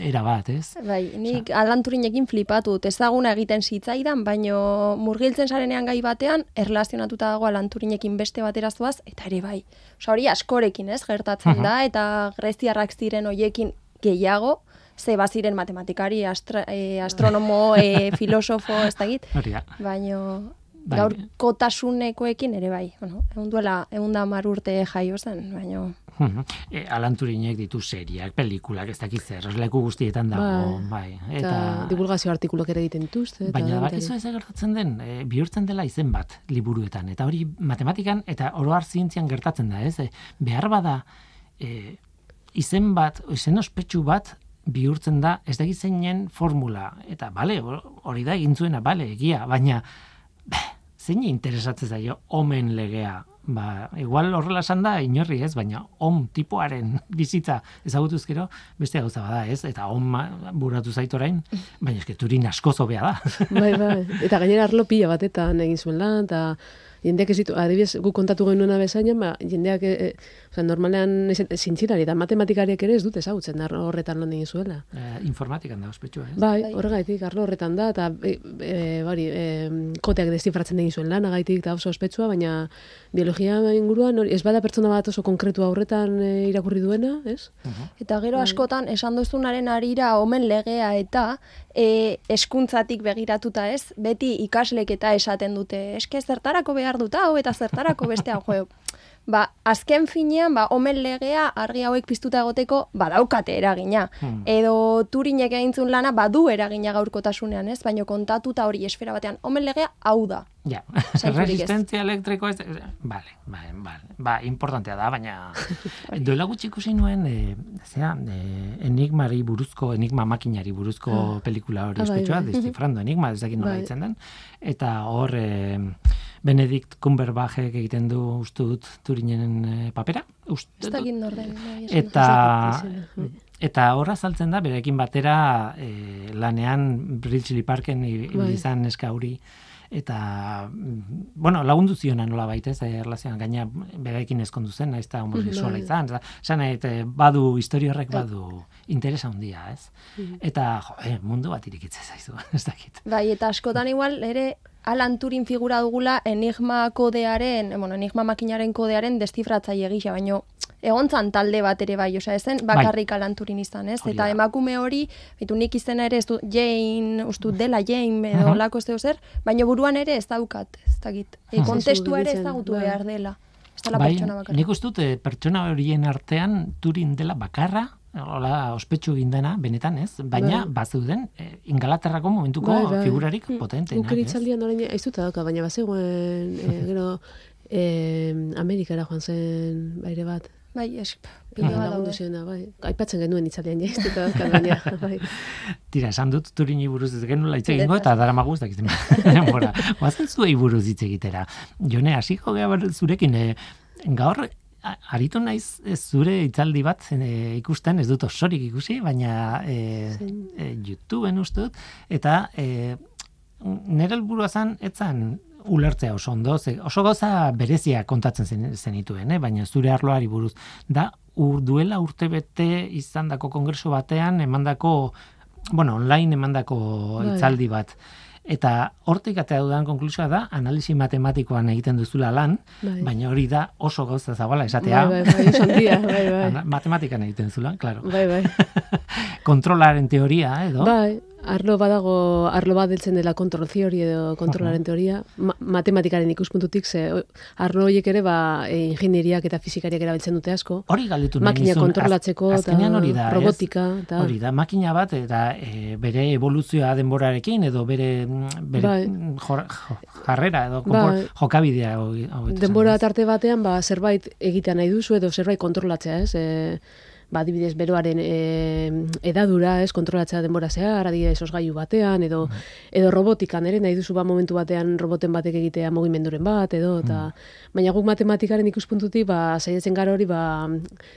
Era bat, ez? Bai, nik Alan Turinekin flipatu ezaguna egiten zitzaidan, baino murgiltzen sarenean gai batean, erlazionatuta dago Alan Turinekin beste batera zoaz, eta ere bai. Osa hori askorekin, ez, gertatzen da, eta greziarrak ziren hoiekin gehiago, ze baziren matematikari, astra, e, astronomo, e, filosofo, ez da git, baino Bai. gaurkotasunekoekin ere bai. Bueno, egun duela, egun da mar urte jaio zen, baino... E, Alan Turinek ditu seriak, pelikulak, ez dakit zer, leku guztietan dago, bai. Eta, divulgazio artikuluak ere egiten dituzte. Eta Baina bakizu ez gertatzen den, e, bihurtzen dela izen bat liburuetan, eta hori matematikan eta oroar zientzian gertatzen da, ez? E, behar bada e, izen bat, izen ospetsu bat bihurtzen da, ez da zeinen formula, eta bale, hori da egin zuena, bale, egia, baina beh, zein interesatzen zaio omen legea? Ba, igual horrela esan da inorri ez, baina om tipoaren bizitza ezagutuz gero beste gauza bada ez, eta om buratu zait orain, baina eske turin asko zobea da. bai, bai. Eta gainera arlo pila batetan egin zuen lan, eta jendeak ez ditu, adibidez, guk kontatu genuena bezaina, ba, jendeak, e, e, osea, normalean ez- zintzilari eta matematikariak ere ez dute ezagutzen arlo horretan lan egin zuela. Eh, informatikan da ospetsua, ez? Bai, horregaitik, arlo horretan da, eta e, e, bari, e, koteak deszifratzen egin zuen lanagaitik eta oso ospetsua, baina biologia inguruan hori- ez bada pertsona bat oso konkretua horretan e, irakurri duena, ez? Eta gero askotan esan duzunaren arira omen legea eta e, eskuntzatik begiratuta ez, beti ikaslek eta esaten dute, eske zertarako behar dut hau eta zertarako beste hau. Ba, azken finean, ba, omen legea argi hauek piztuta egoteko badaukate eragina. Hmm. Edo turinek egintzun lana badu eragina gaurkotasunean, ez? Baina kontatuta hori esfera batean, omen legea hau da. Ja, resistentzia elektriko ez, vale, vale, vale, ba, importantea da, baina duela gutxi ikusi nuen, e, zera, e, enigmari buruzko, enigma makinari buruzko pelikula hori Ah, bai, ospetsua, bai. descifrando enigma, ez dakit nola Bai. ditzen den, eta hor, e, Benedict Cumberbatchek egiten du uste dut Turinen e, papera, uste Ez dut, dakit nor den. bai, eta izena. eta horra saltzen da berekin batera e, lanean Bridgely Parken Bai. izan neska hori eta mm, bueno, lagundu ziona nola baita ez, eh, erlazioan gaina berekin ezkondu zen, naiz eta homosexuala Bai. izan, esan eh, badu historia horrek badu interesa handia, ez? Eta jo, eh, mundu bat irikitzen zaizu, ez dakit. Bai, eta askotan igual ere Alan Turing figura dugula enigma kodearen, bueno, enigma makinaren kodearen destifratzaile gisa, baino egontzan talde bat ere bai, osea, ezen bakarrik Alan Turing izan, ez? Hori Eta da. emakume hori, bitu nik izena ere ez du Jane, ustu dela Jane edo Mhm. olako ez deu zer, baino buruan ere ez daukat, ez dakit. E, Mhm. kontestua ere ezagutu gelditzen, behar dela. Ez dela bai, pertsona bakarra. nik uste dut eh, pertsona horien artean Turin dela bakarra, hola, ospetsu egin dena, benetan ez, baina Bai. bazeuden eh, Ingalaterrako momentuko Bai, bai. figurarik potentenak, Guk ez? eritzaldian orain aizuta dauka, baina bazegoen, e, gero, e, Amerikara joan zen baire bat. Bai, es, pila bat Lagundu daude. ziona, bai. Aipatzen genuen itzaldian jaiztuta daukat, baina, bai. Tira, esan dut turini buruz ez genuela hitz egingo eta dara maguz dakizten. Bora, guazen zuei buruz hitz egitera. Jone, hasiko gea ber- zurekin, e, gaur aritu naiz e, zure hitzaldi bat e, ikusten, ez dut osorik ikusi, baina e, e, YouTubeen uste dut, eta e, nire helburua zen, etzan ulertzea oso ondo, ze oso gauza berezia kontatzen zen, zenituen, eh? baina zure arloari buruz. Da, ur, duela urtebete izandako kongreso batean, emandako, bueno, online emandako Bai. hitzaldi bat. Eta hortik atea dudan konklusioa da, analisi matematikoan egiten duzula lan, Bai. baina hori da oso gauza zabala esatea. Bai, bai, bai, bai, bai. Matematikan egiten zula, claro. Bai, bai. Kontrolaren teoria, edo? Bai, arlo badago, arlo bat deltzen dela kontrol theory edo kontrolaren teoria, ma matematikaren ikuspuntutik, ze arlo horiek ere, ba, e, ingenieriak eta fizikariak erabiltzen dute asko. Hori galdetu nahi Makina nizun, az- kontrolatzeko eta hori da, robotika. Eta, Hori da, makina bat, eta e, bere evoluzioa denborarekin, edo bere, bere Bai. jor- jo- jarrera, edo Bai. jokabidea. hau- hau esan, denbora tarte batean ba, zerbait egitea nahi duzu edo zerbait kontrolatzea, ez? E, ba, adibidez, beroaren e, edadura, ez, kontrolatzea denbora zehar, adibidez, osgailu batean, edo, edo robotikan, ere, nahi duzu ba, momentu batean roboten batek egitea mugimenduren bat, edo, eta, baina guk matematikaren ikuspuntutik, ba, saiatzen gara hori, ba,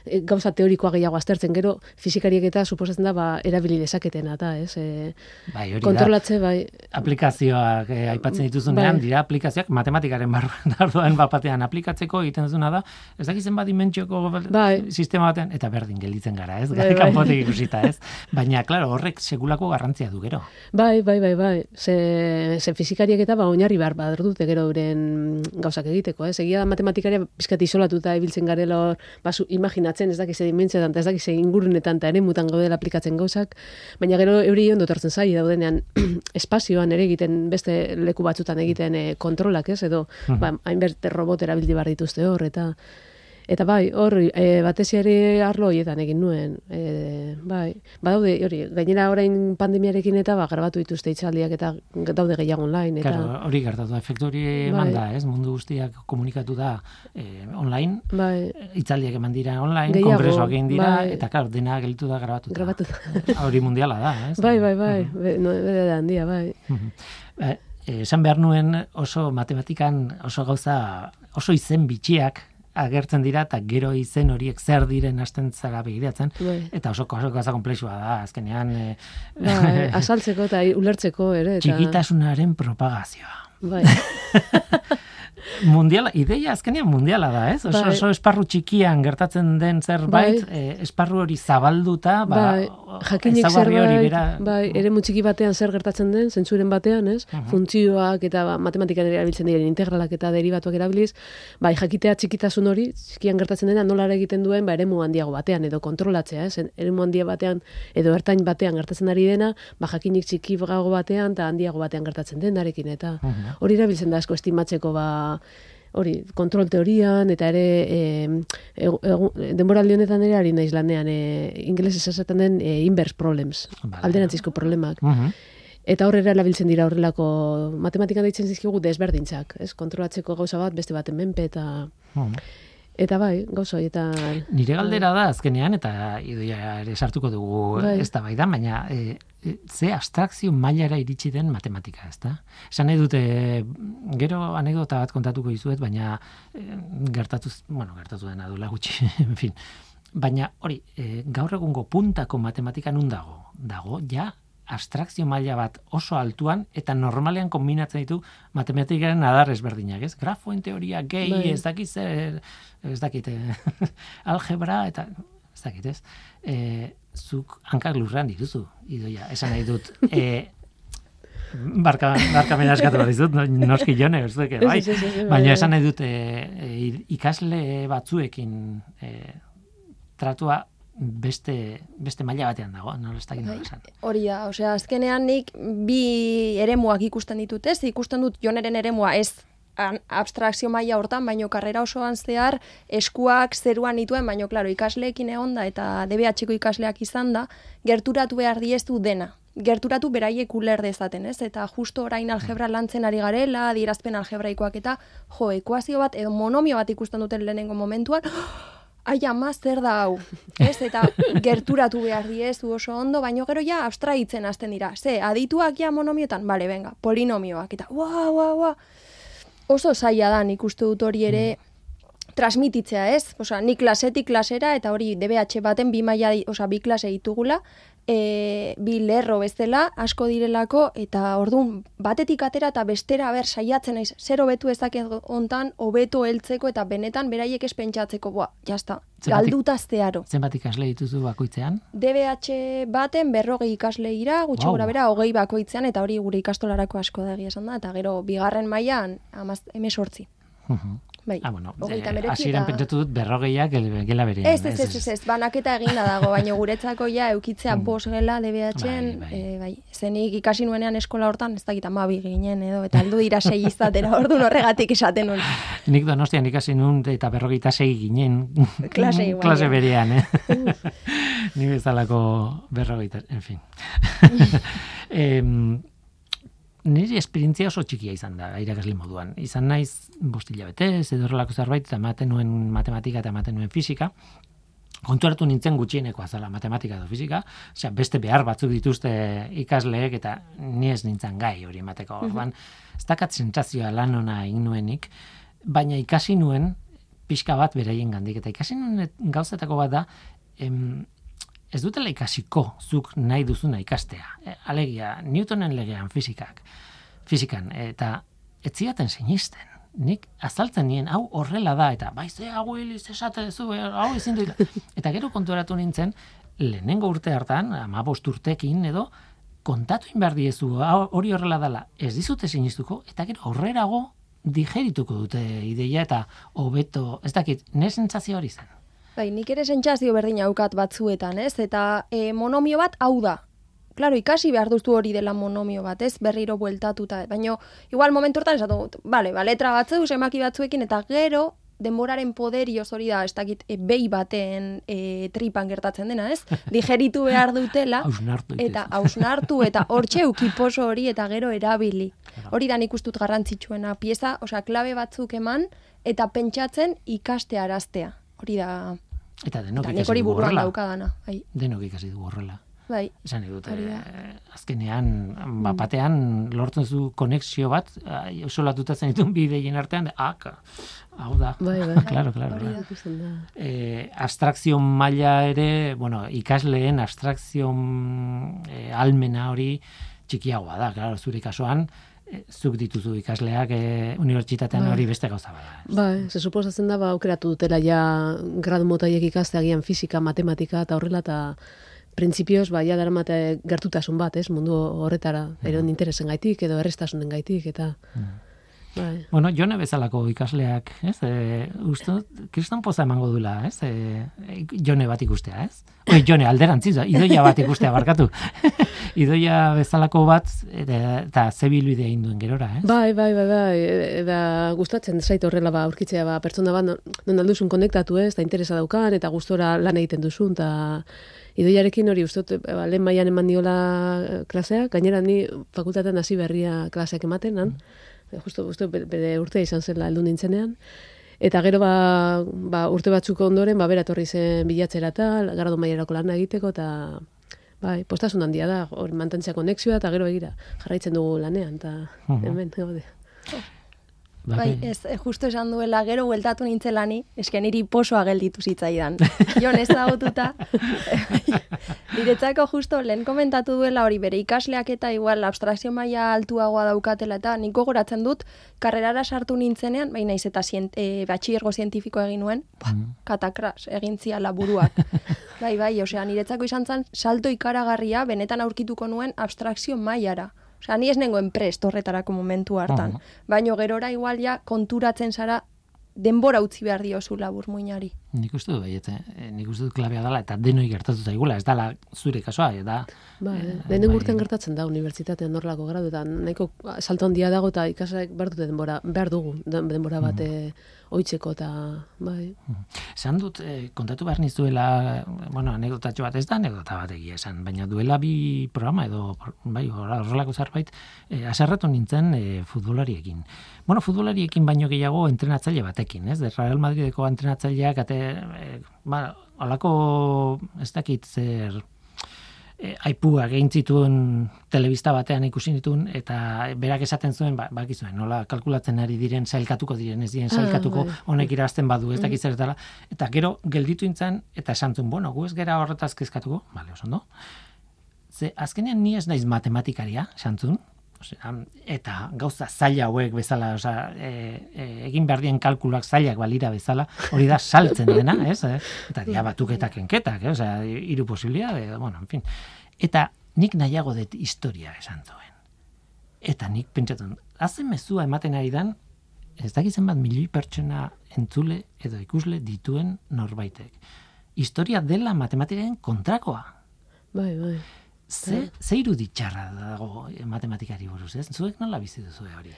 e, gauza teorikoa gehiago aztertzen, gero, fizikariek eta suposatzen da, ba, erabili dezaketena, eta, ez, e, Bai, hori da. kontrolatze, bai, aplikazioak eh, aipatzen dituzunean, Bai. dira aplikazioak matematikaren barruan ardoan bapatean aplikatzeko egiten duzuna da, ez dakizen bat dimentsioko Bai. sistema batean, eta berdin gelditzen gara, ez? Bai, bai. Kanpotik ikusita, ez? Baina, claro, horrek segulako garrantzia du gero. Bai, bai, bai, bai. Ze, ze fizikariek eta ba, oinarri behar behar dute gero euren gauzak egiteko, ez? Egia da matematikaria pizkat isolatuta ibiltzen garela hor, ba, zu, imaginatzen ez dakiz dimentzioetan, eta ez dakiz ingurunetan eta ere mutan gaudela aplikatzen gauzak, baina gero euri ondo tortzen zai daudenean espazioan ere egiten beste leku batzutan egiten eh, kontrolak, ez? Edo, ba, hainberte robot erabildi behar dituzte hor, eta Eta bai, hor, e, batez ere arlo horietan egin nuen. E, bai, badaude, hori, gainera orain pandemiarekin eta ba, grabatu dituzte itxaldiak eta daude gehiago online. Eta, Claro, hori gertatu efektu hori Bai. eman da, ez? Mundu guztiak komunikatu da eh, online, bai, hitzaldiak eman dira online, Gehiago, kongresoak egin dira, bai. eta claro, dena gelditu da grabatuta. grabatu. Hori mundiala da, ez? bai, bai, bai, be, no, bere da handia, bai. Eh, eh, esan behar nuen oso matematikan oso gauza, oso izen bitxiak agertzen dira eta gero izen horiek zer diren hasten zara begiratzen Bai. eta oso oso gauza komplexua da azkenean eh, Bai, azaltzeko eta ulertzeko ere. Eta, txikitasunaren propagazioa. Bai, Mundiala, ideia azkenean mundiala da, ez? Oso, Bai. oso esparru txikian gertatzen den zerbait, Bai. eh, esparru hori zabalduta, ba, bai, jakinik ezaugarri hori zerbait, bera, bai, ere mutxiki batean zer gertatzen den, zentzuren batean, ez? Funtzioak eta ba, matematikan erabiltzen diren integralak eta derivatuak erabiliz, bai, jakitea txikitasun hori, txikian gertatzen dena, nola egiten duen, ba, eremu handiago batean, edo kontrolatzea, ez? Eremu handia batean, edo ertain batean gertatzen ari dena, ba, jakinik txikiago batean, eta handiago batean gertatzen denarekin, eta hori erabiltzen da asko estimatzeko, ba, hori, kontrol teorian, eta ere, e, egu- egu- denboraldi honetan ere ari naiz lanean, e, ingelesez esaten den e, inverse problems, Vale. alderantzizko problemak. Mhm. Eta horrela erabiltzen dira horrelako matematikan deitzen zizkigu desberdintzak, ez? Kontrolatzeko gauza bat beste baten menpe eta Mhm. Eta bai, gauza horietan Nire galdera da azkenean, eta idoia ere sartuko dugu Bai. ez da bai da, baina e, e, ze abstrakzio mailara iritsi den matematika, ez da? Esan nahi dute, gero anekdota bat kontatuko dizuet, baina e, gertatu, bueno, gertatu dena duela gutxi, en fin. Baina hori, e, gaur egungo puntako matematika nun dago? Dago, ja, abstrakzio maila bat oso altuan eta normalean kombinatzen ditu matematikaren adar ezberdinak, ez? Grafoen teoria, gehi, Bai. ez dakit zer, ez dakit, eh, algebra eta ez dakit, ez? E, zuk hankak lurrean dituzu, idoia, esan nahi dut. E, barka, barka mena eskatu bat dizut, no- noski jone, ez duk, bai. Bai, Baina bai. esan nahi dut, e, e, ikasle batzuekin e, tratua beste, beste maila batean dago, no ez dakit nola esan. Hori da, osea, azkenean nik bi eremuak ikusten ditut, ez? Ikusten dut joneren eremua ez abstrakzio maila hortan, baino karrera osoan zehar eskuak zeruan dituen, baino claro, ikasleekin egonda eta DBH-ko ikasleak izan da, gerturatu behar diezu dena. Gerturatu beraiek uler dezaten, ez? Eta justo orain algebra lantzen ari garela, adierazpen algebraikoak eta jo, ekuazio bat edo monomio bat ikusten duten lehenengo momentuan, ai ama zer da hau, ez? Eta gerturatu behar diezu oso ondo, baino gero ja abstraitzen hasten dira. Ze, adituak ja monomiotan, bale, venga, polinomioak, eta ua, ua, ua. Oso zaila da nik uste dut hori ere transmititzea, ez? Osea, ni klasetik klasera eta hori DBH baten bi maila, osea, bi klase ditugula, e, bi lerro bezala asko direlako eta ordun batetik atera eta bestera ber saiatzen naiz zer hobetu ezake hontan hobeto heltzeko eta benetan beraiek ez pentsatzeko, boa, jazta, Zenbatik- galduta zearo. Zenbat ikasle dituzu bakoitzean? DBH baten berrogei ikasle ira, gutxi Wow. gora bera, hogei bakoitzean, eta hori gure ikastolarako asko da egia esan da, eta gero bigarren mailan amaz, emesortzi. Mhm. Bai, Ah, bueno, hasieran eta- pentsatu dut berrogeiak gel- gela berean. Ez, ez, ez, ez, ez, banaketa eginda dago, baina guretzako ja eukitzea bos gela DBH-en, Bai, bai. bai, bai. Zenik ikasi nuenean eskola hortan, ez dakit amabi ginen edo, eta aldu dira sei izatera, orduan horregatik esaten nuen. Nik donostian ikasi nun eta berrogeita sei ginen. Klase igual, Klase berean, eh? Ni bezalako berrogeita, en fin. em, niri esperientzia oso txikia izan da, irakasle moduan. Izan naiz bostila betez, edo horrelako zerbait, eta ematen nuen matematika eta ematen nuen fisika. Kontuartu nintzen gutxieneko azala matematika edo fisika, osea, beste behar batzuk dituzte ikasleek eta ni ez nintzen gai hori emateko. Orduan, ez dakat sentsazioa lan ona nuenik, baina ikasi nuen pixka bat beraien gandik. Eta ikasi nuen gauzetako bat da, em, ez dutela ikasiko zuk nahi duzuna ikastea. E, alegia, Newtonen legean fizikak, fizikan, eta ez zidaten sinisten. Nik azaltzen nien, hau horrela da, eta bai, ze hau hiliz esate zu, eh, hau ezin du. Eta gero konturatu nintzen, lehenengo urte hartan, amabost urtekin edo, kontatu behar diezu, hori horrela dela, ez dizute sinistuko, eta gero aurrerago digerituko dute ideia eta hobeto, ez dakit, ne sentsazio hori zen. Bai, nik ere sentsazio berdina aukat batzuetan, ez? Eta e, monomio bat hau da. Claro, ikasi behar duzu hori dela monomio bat, ez? Berriro bueltatuta. Baina, igual momentu hortan esatu dut, bale, ba, letra batzeu, semaki batzuekin, eta gero, denboraren poderioz hori da, ez dakit, e, behi baten e, tripan gertatzen dena, ez? Digeritu behar dutela, Hausnartu eta egiten. hausnartu, eta hortxe ukiposo hori, eta gero erabili. Hori da nik ustut garrantzitsuena, pieza, osea, klabe batzuk eman, eta pentsatzen ikaste araztea. Hori da, Eta denok eta ikasi dugu horrela. daukadana. Bai. Denok ikasi dugu horrela. Bai. Esan nahi dut, Hori da. eh, azkenean, ba, batean lortzen zu konexio bat, ai, osolatuta zen dituen bideien artean, ah, ka, hau da. Bai, bai. claro, claro. Hori da. Da. eh, abstrakzio maila ere, bueno, ikasleen abstrakzio eh, almena hori txikiagoa da, claro, zure kasuan, eh, zuk dituzu ikasleak eh, unibertsitatean Bai. hori beste gauza bada. Bai, ze suposatzen da, ba, aukeratu dutela ja gradu motaiek ikaste agian fisika, matematika eta horrela, eta printzipioz, ba, ja daramate gertutasun bat, ez, mundu horretara, eron interesen gaitik, edo errestasunen gaitik, eta... Bai. Bueno, jone bezalako ikasleak, ez? E, uste, dut, kriston poza emango dula, ez? E, jone bat ikustea, ez? Oi, jone, alderantziz, idoia bat ikustea, barkatu. idoia bezalako bat, eta, eta zebilbide egin duen gerora, ez? Bai, bai, bai, bai, eta gustatzen zait horrela ba, aurkitzea ba, pertsona bat, non, alduzun konektatu ez, eta interesa daukan, eta gustora lan egiten duzun, eta idoiarekin hori uste dut, ba, lehen mailan eman diola klasea, gainera ni fakultatean hasi berria klaseak ematen, nan, justo, justo be- bere urtea izan zela heldu nintzenean, Eta gero ba, ba, urte batzuk ondoren, ba, bera etorri zen bilatzera eta garado mailerako lana egiteko, eta bai, postasun handia da, hor mantentzea konexioa, eta gero begira, jarraitzen dugu lanean, eta Mhm. hemen, gaude. Bai, ez, eh, justo esan duela, gero hueltatu nintzelani, eske niri posoa gelditu zitzaidan. Jon ez dagotuta. Niretzako justo lehen komentatu duela hori bere ikasleak eta igual abstrakzio maila altuagoa daukatela eta niko goratzen dut, karrerara sartu nintzenean, baina naiz eta zient, e, batxillergo zientifiko egin nuen, ba, katakras, egin ziala buruak. bai, bai, osea, niretzako izan zen salto ikaragarria benetan aurkituko nuen abstrakzio mailara. Osea, ni ez nengoen prest horretarako momentu hartan. Baino gerora igual ja konturatzen zara denbora utzi behar diozu labur muinari. Nik uste dut, baiet, eh, nik uste dut klabea dela, eta denoi gertatu zaigula, ez dela zure kasua, da... Bai, eh, lehenen bai. urtean gertatzen da unibertsitatean norlako graduetan, nahiko salto handia dago eta ikasleak behar dute denbora, behar dugu den- denbora bat eh, oitzeko eta bai. Esan dut, eh, kontatu behar nizuela, bueno, anekdotatxo bat ez da, anekdota bat egia esan, baina duela bi programa edo, bai, horrelako zerbait, eh, aserratu nintzen eh, futbolariekin. Bueno, futbolariekin baino gehiago entrenatzaile batekin, ez? De Real Madrideko entrenatzaileak, ate, ba, alako, ez dakit zer, e, aipua zituen telebista batean ikusi ditun eta berak esaten zuen ba, bakizuen nola kalkulatzen ari diren sailkatuko diren ez diren Ah, sailkatuko bai. honek irabazten badu ez dakit zer dela. Eta gero gelditu intzan eta esan zuen bueno gu ez gera horretaz kezkatuko. Vale oso ondo. Ze azkenean ni ez naiz matematikaria zuen. Osea, eta gauza zaila hauek bezala, osea, e, e, egin behar dien kalkuluak zailak balira bezala, hori da saltzen dena, ez? Eh? Eta dia batuketak enketak, eh? osea, hiru posibilitate, bueno, en fin. Eta nik nahiago dut historia esan zuen. Eta nik pentsatun, hazen mezua ematen ari dan, ez dakit zenbat milioi pertsona entzule edo ikusle dituen norbaitek. Historia dela matematikaren kontrakoa. Bai, bai. Ze, ze irudi txarra dago matematikari buruz, ez? Zuek nola bizi duzu hori?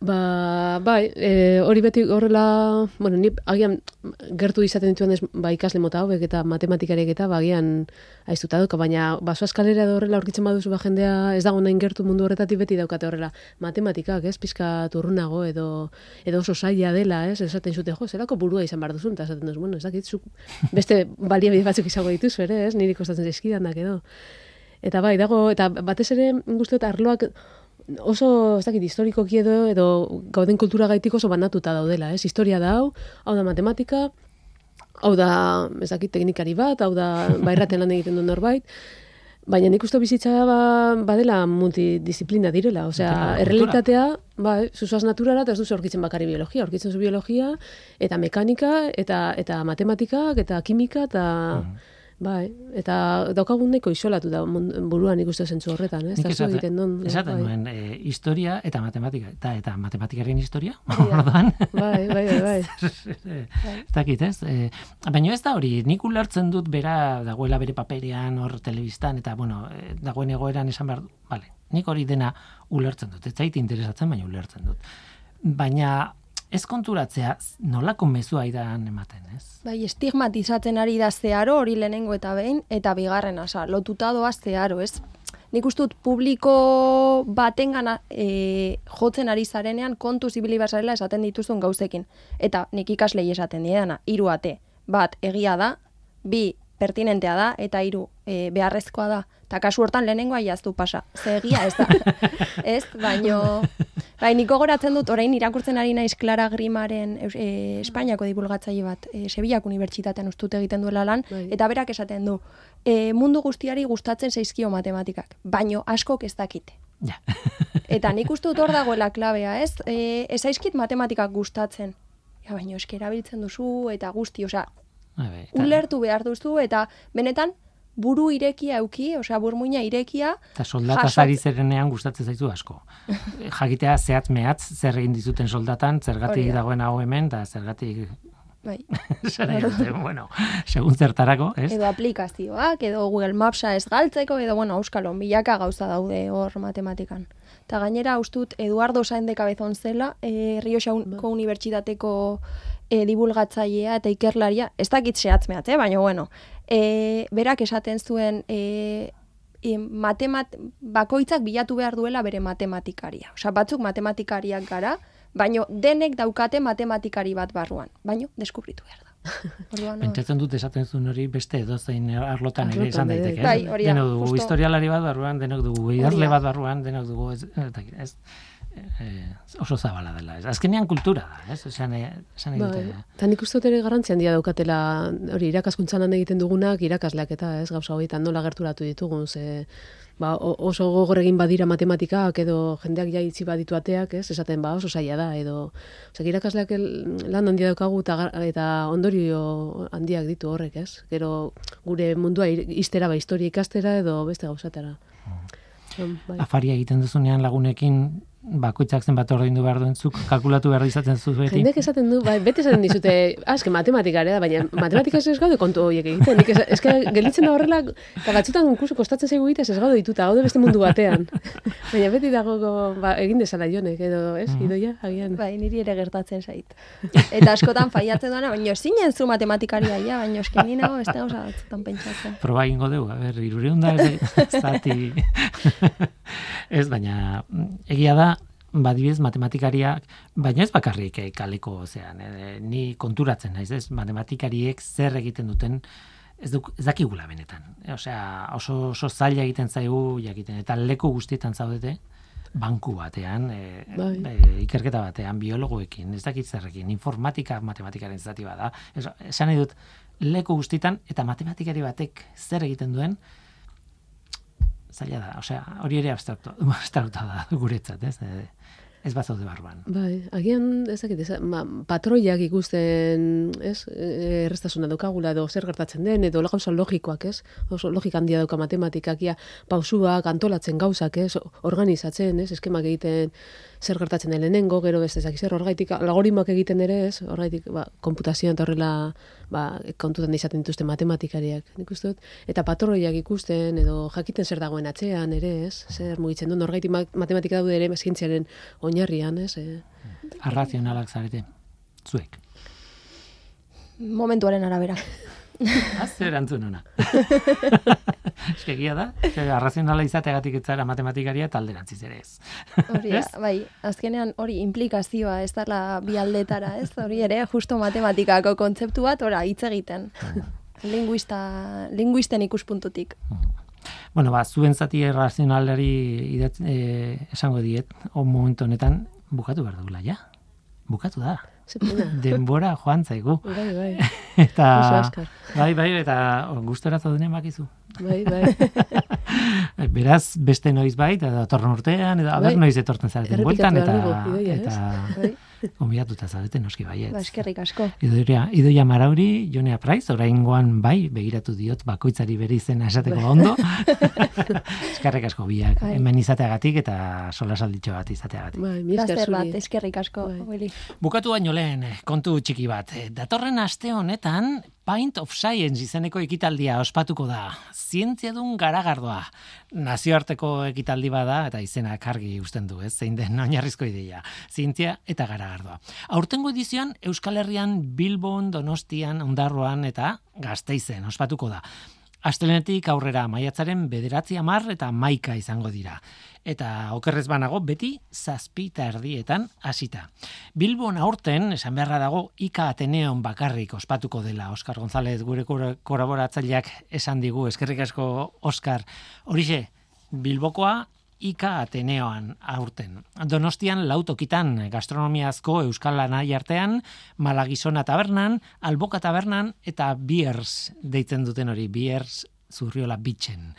Ba, bai, e, hori beti horrela, bueno, ni agian gertu izaten dituen ez, ba, ikasle mota hauek eta matematikariek eta ba, agian aiztuta duka, baina baso eskalera edo horrela aurkitzen baduzu ba, jendea ez dago nahin gertu mundu horretatik beti daukate horrela matematikak, ez, pizka turrunago edo edo oso zaila dela, ez, esaten zute, jo, zerako burua izan behar duzun, eta esaten duzu, bueno, ez dakit, zuk beste baliabide batzuk izango dituzu ere, ez, niri kostatzen zaizkidanak edo. Eta bai, dago, eta batez ere, guzti dut, arloak oso, ez dakit, historikoki edo, edo gauden kultura gaitik oso banatuta daudela, ez? Historia da hau, hau da matematika, hau da, ez dakit, teknikari bat, hau da, bairraten lan egiten duen norbait, Baina nik uste bizitza ba, badela multidisciplina direla, osea, errealitatea, bai, zuzoaz naturara, eta ez duzu aurkitzen bakari biologia, aurkitzen zu biologia, eta mekanika, eta eta matematikak, eta kimika, eta bai, eta daukagun neko isolatu da buruan ikuste zentzu horretan, ez? Nik zu esaten, egiten non, esaten bai. nuen, e, historia eta matematika, eta, eta matematikaren historia, orduan, Bai, bai, bai, bai. ez dakit, ez? E, baina ez da hori, nik ulertzen dut bera dagoela bere paperean hor telebistan, eta, bueno, e, dagoen egoeran esan behar, du, vale, nik hori dena ulertzen dut, ez zait interesatzen, baina ulertzen dut. Baina ez konturatzea nolako mezua aidan ematen, ez? Bai, estigmatizatzen ari da zeharo hori lehenengo eta behin, eta bigarren asa, lotuta doa zeharo, ez? Nik uste dut publiko batengana e, jotzen ari zarenean kontu zibili basarela esaten dituzun gauzekin. Eta nik ikaslei esaten diedana, hiru ate. Bat, egia da, bi, pertinentea da, eta hiru e, beharrezkoa da. Eta kasu hortan lehenengoa jaztu pasa. Ze egia ez da. ez, baino... Bai, niko goratzen dut, orain irakurtzen ari naiz Clara Grimaren e, Espainiako divulgatzaile bat, e, Sevillak Unibertsitatean ustut egiten duela lan, Bai. eta berak esaten du, e, mundu guztiari gustatzen zaizkio matematikak, baino askok ez dakite. Ja. Eta nik uste dut hor dagoela klabea, ez? E, ez zaizkit matematikak gustatzen. Ja, baino eske erabiltzen duzu eta guzti, osea, Bai, bai, eta- ulertu behar duzu eta benetan buru irekia euki, osea burmuina irekia. Eta soldata jasot- zerenean gustatzen zaizu asko. Jakitea zehatz mehatz zer egin dizuten soldatan, zergatik dagoen hau hemen, eta zergatik Bai. bueno, segun zertarako, ez? Edo aplikazioak, edo Google Mapsa ez galtzeko, edo, bueno, Euskalon, milaka gauza daude hor matematikan. Eta gainera, ustut, Eduardo Saen de Cabezon zela, e, Rio Xauko Unibertsitateko e, divulgatzailea eta ikerlaria, ez dakit zehatz mehatz, eh? baina, bueno, e, berak esaten zuen, e, e, matemat, bakoitzak bilatu behar duela bere matematikaria. Osea, batzuk matematikariak gara, baino denek daukate matematikari bat barruan, baino deskubritu behar da. Orduan, Pentsatzen dut esaten zuen hori beste edozein arlotan ere izan daiteke. ez? Bai, hori da, denok dugu justo. historialari bat barruan, denok dugu idazle da. bat barruan, denok dugu ez, ez, dakit, ez, eh, oso zabala dela. Ez. Azkenean kultura da, ez? Esan, nahi- esan nahi Bai, dute. eta nik uste dut ere garrantzi handia daukatela, hori irakaskuntzan lan egiten dugunak, irakasleak eta ez gauza horietan nola gerturatu ditugun, ze ba, oso gogor egin badira matematikak edo jendeak ja itzi baditu ateak, ez, esaten ba oso zaila da, edo Osea, irakasleak lan handia daukagu eta, eta ondorio handiak ditu horrek, ez? Gero gure mundua iztera ba historia ikastera edo beste gauzatara. Bai. Afaria egiten duzunean lagunekin bakoitzak zenbat ordaindu behar duen zuk kalkulatu behar izaten zu beti. Jendek esaten du, bai, beti esaten dizute, aske matematika ere da, baina matematika ez gaude kontu horiek egiten. Nik ez, eske gelditzen da horrela, eta batzutan inkluso kostatzen zaigu egitez ez gaude dituta, haude beste mundu batean. baina beti dago go- ba, egin dezala jonek, edo, ez, idoia, agian. Bai, niri ere gertatzen zait. Eta askotan faiatzen duena, baina zinen zu matematikaria, ja, baina eske ni nago beste gauza batzutan pentsatzen. Proba egingo dugu, a ber, irureun da, ez, zati. ez, baina mm, egia da, badibidez matematikariak, baina ez bakarrik eh, kaleko, ozean, eh, ni konturatzen naiz, ez, matematikariek zer egiten duten, ez, duk, ez dakigula benetan. E, osea, oso, oso zaila egiten zaigu jakiten, eta leku guztietan zaudete, banku batean, e, Bai. e, ikerketa batean, biologoekin, ez dakit zerrekin, informatika matematikaren zati bada. Esan nahi dut, leku guztietan, eta matematikari batek zer egiten duen, zaila da, osea, hori ere abstrakto, abstrakta da guretzat, ez? Ez bazaude barruan. Bai, agian ez dakit, ez, ma, patroiak ikusten, ez, e, errestasuna daukagula edo zer gertatzen den, edo gauza logikoak, ez, oso logika handia dauka matematikak, ia, pausuak, antolatzen gauzak, ez, organizatzen, ez, eskemak egiten zer gertatzen den lehenengo, gero beste ezak zer, horgaitik, algoritmoak egiten ere, ez, horgaitik, ba, komputazioan eta horrela, ba, kontutan izaten dituzte matematikariak, nik uste dut, eta patroiak ikusten, edo jakiten zer dagoen atzean ere, ez, zer mugitzen duen, horgaitik ma- matematika daude ere zientziaren oinarrian, ez, e, Arrazionalak zarete, zuek. Momentuaren arabera. Az, erantzun ona. Eskegia da, arrazionala izateagatik ez zara matematikaria eta alderantziz ere ez. Hori, bai, azkenean hori implikazioa ez dela bi aldetara, ez? Hori ere, justo matematikako kontzeptu bat, ora, hitz egiten. Linguista, linguisten ikuspuntutik. Bueno, ba, zuen zati errazionalari e, esango diet, o momentu honetan, bukatu behar dugula, ja? Bukatu da. Denbora joan zaigu. bai, bai, Eta, bai, bai, eta gustora zaudenen bakizu. Bai, bai. Beraz, beste noiz bait, eta datorren urtean, aber Bai. noiz etortzen zareten Errepikatu bueltan, eta, ez? eta Bai, Gonbidatuta zarete noski baietz. ba, eskerrik asko. Idoia, Idoia Marauri, Jonea Praiz, oraingoan bai, begiratu diot bakoitzari bere izena esateko ondo. Eskarrek asko biak, Bai. hemen izateagatik eta solasalditxo bat izateagatik. Bai, Laster bat, eskerrik asko, Bai. Bukatu baino lehen, eh, kontu txiki bat. Datorren aste honetan, Pint of Science izeneko ekitaldia ospatuko da. Zientziadun garagardoa. Nazioarteko ekitaldi bada, eta izenak argi usten du, ez? Zein den oinarrizko ideia. Zientzia eta garagardoa. Aurtengo edizioan, Euskal Herrian, Bilbon, Donostian, Ondarroan eta Gasteizen ospatuko da. Astelenetik aurrera maiatzaren bederatzi amar eta maika izango dira. Eta okerrez banago beti zazpi eta erdietan hasita. Bilbon aurten, esan beharra dago, Ika Ateneon bakarrik ospatuko dela. Oskar González gure kolaboratzaileak esan digu, eskerrik asko Oskar. Horixe, Bilbokoa Ika Ateneoan aurten. Donostian lautokitan gastronomiazko euskal lanai artean, Malagizona tabernan, Alboka tabernan eta Biers deitzen duten hori, Biers zurriola bitxen.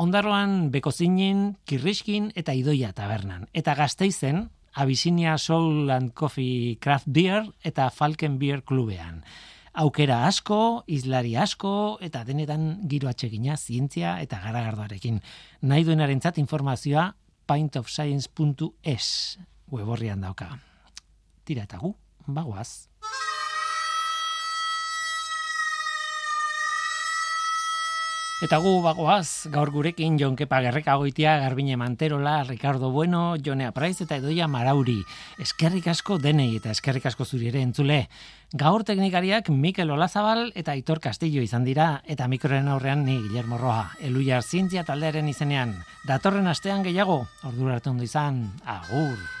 Ondarroan Bekozinin, Kirriskin eta Idoia tabernan. Eta gazteizen, Abyssinia Soul and Coffee Craft Beer eta Falken Beer klubean aukera asko, izlari asko, eta denetan giro atsegina, zientzia eta garagardoarekin. Nahi duenaren informazioa pintofscience.es weborrian dauka. Tira eta gu, bagoaz. Eta gu bagoaz, gaur gurekin Jon Kepa Gerreka goitia, Garbine Manterola, Ricardo Bueno, Jonea Praiz eta Edoia Marauri. Eskerrik asko denei eta eskerrik asko zuri ere entzule. Gaur teknikariak Mikel Olazabal eta Aitor Castillo izan dira eta mikroren aurrean ni Guillermo Roja. Eluia Zientzia taldearen izenean. Datorren astean gehiago, ordura ondo izan, agur.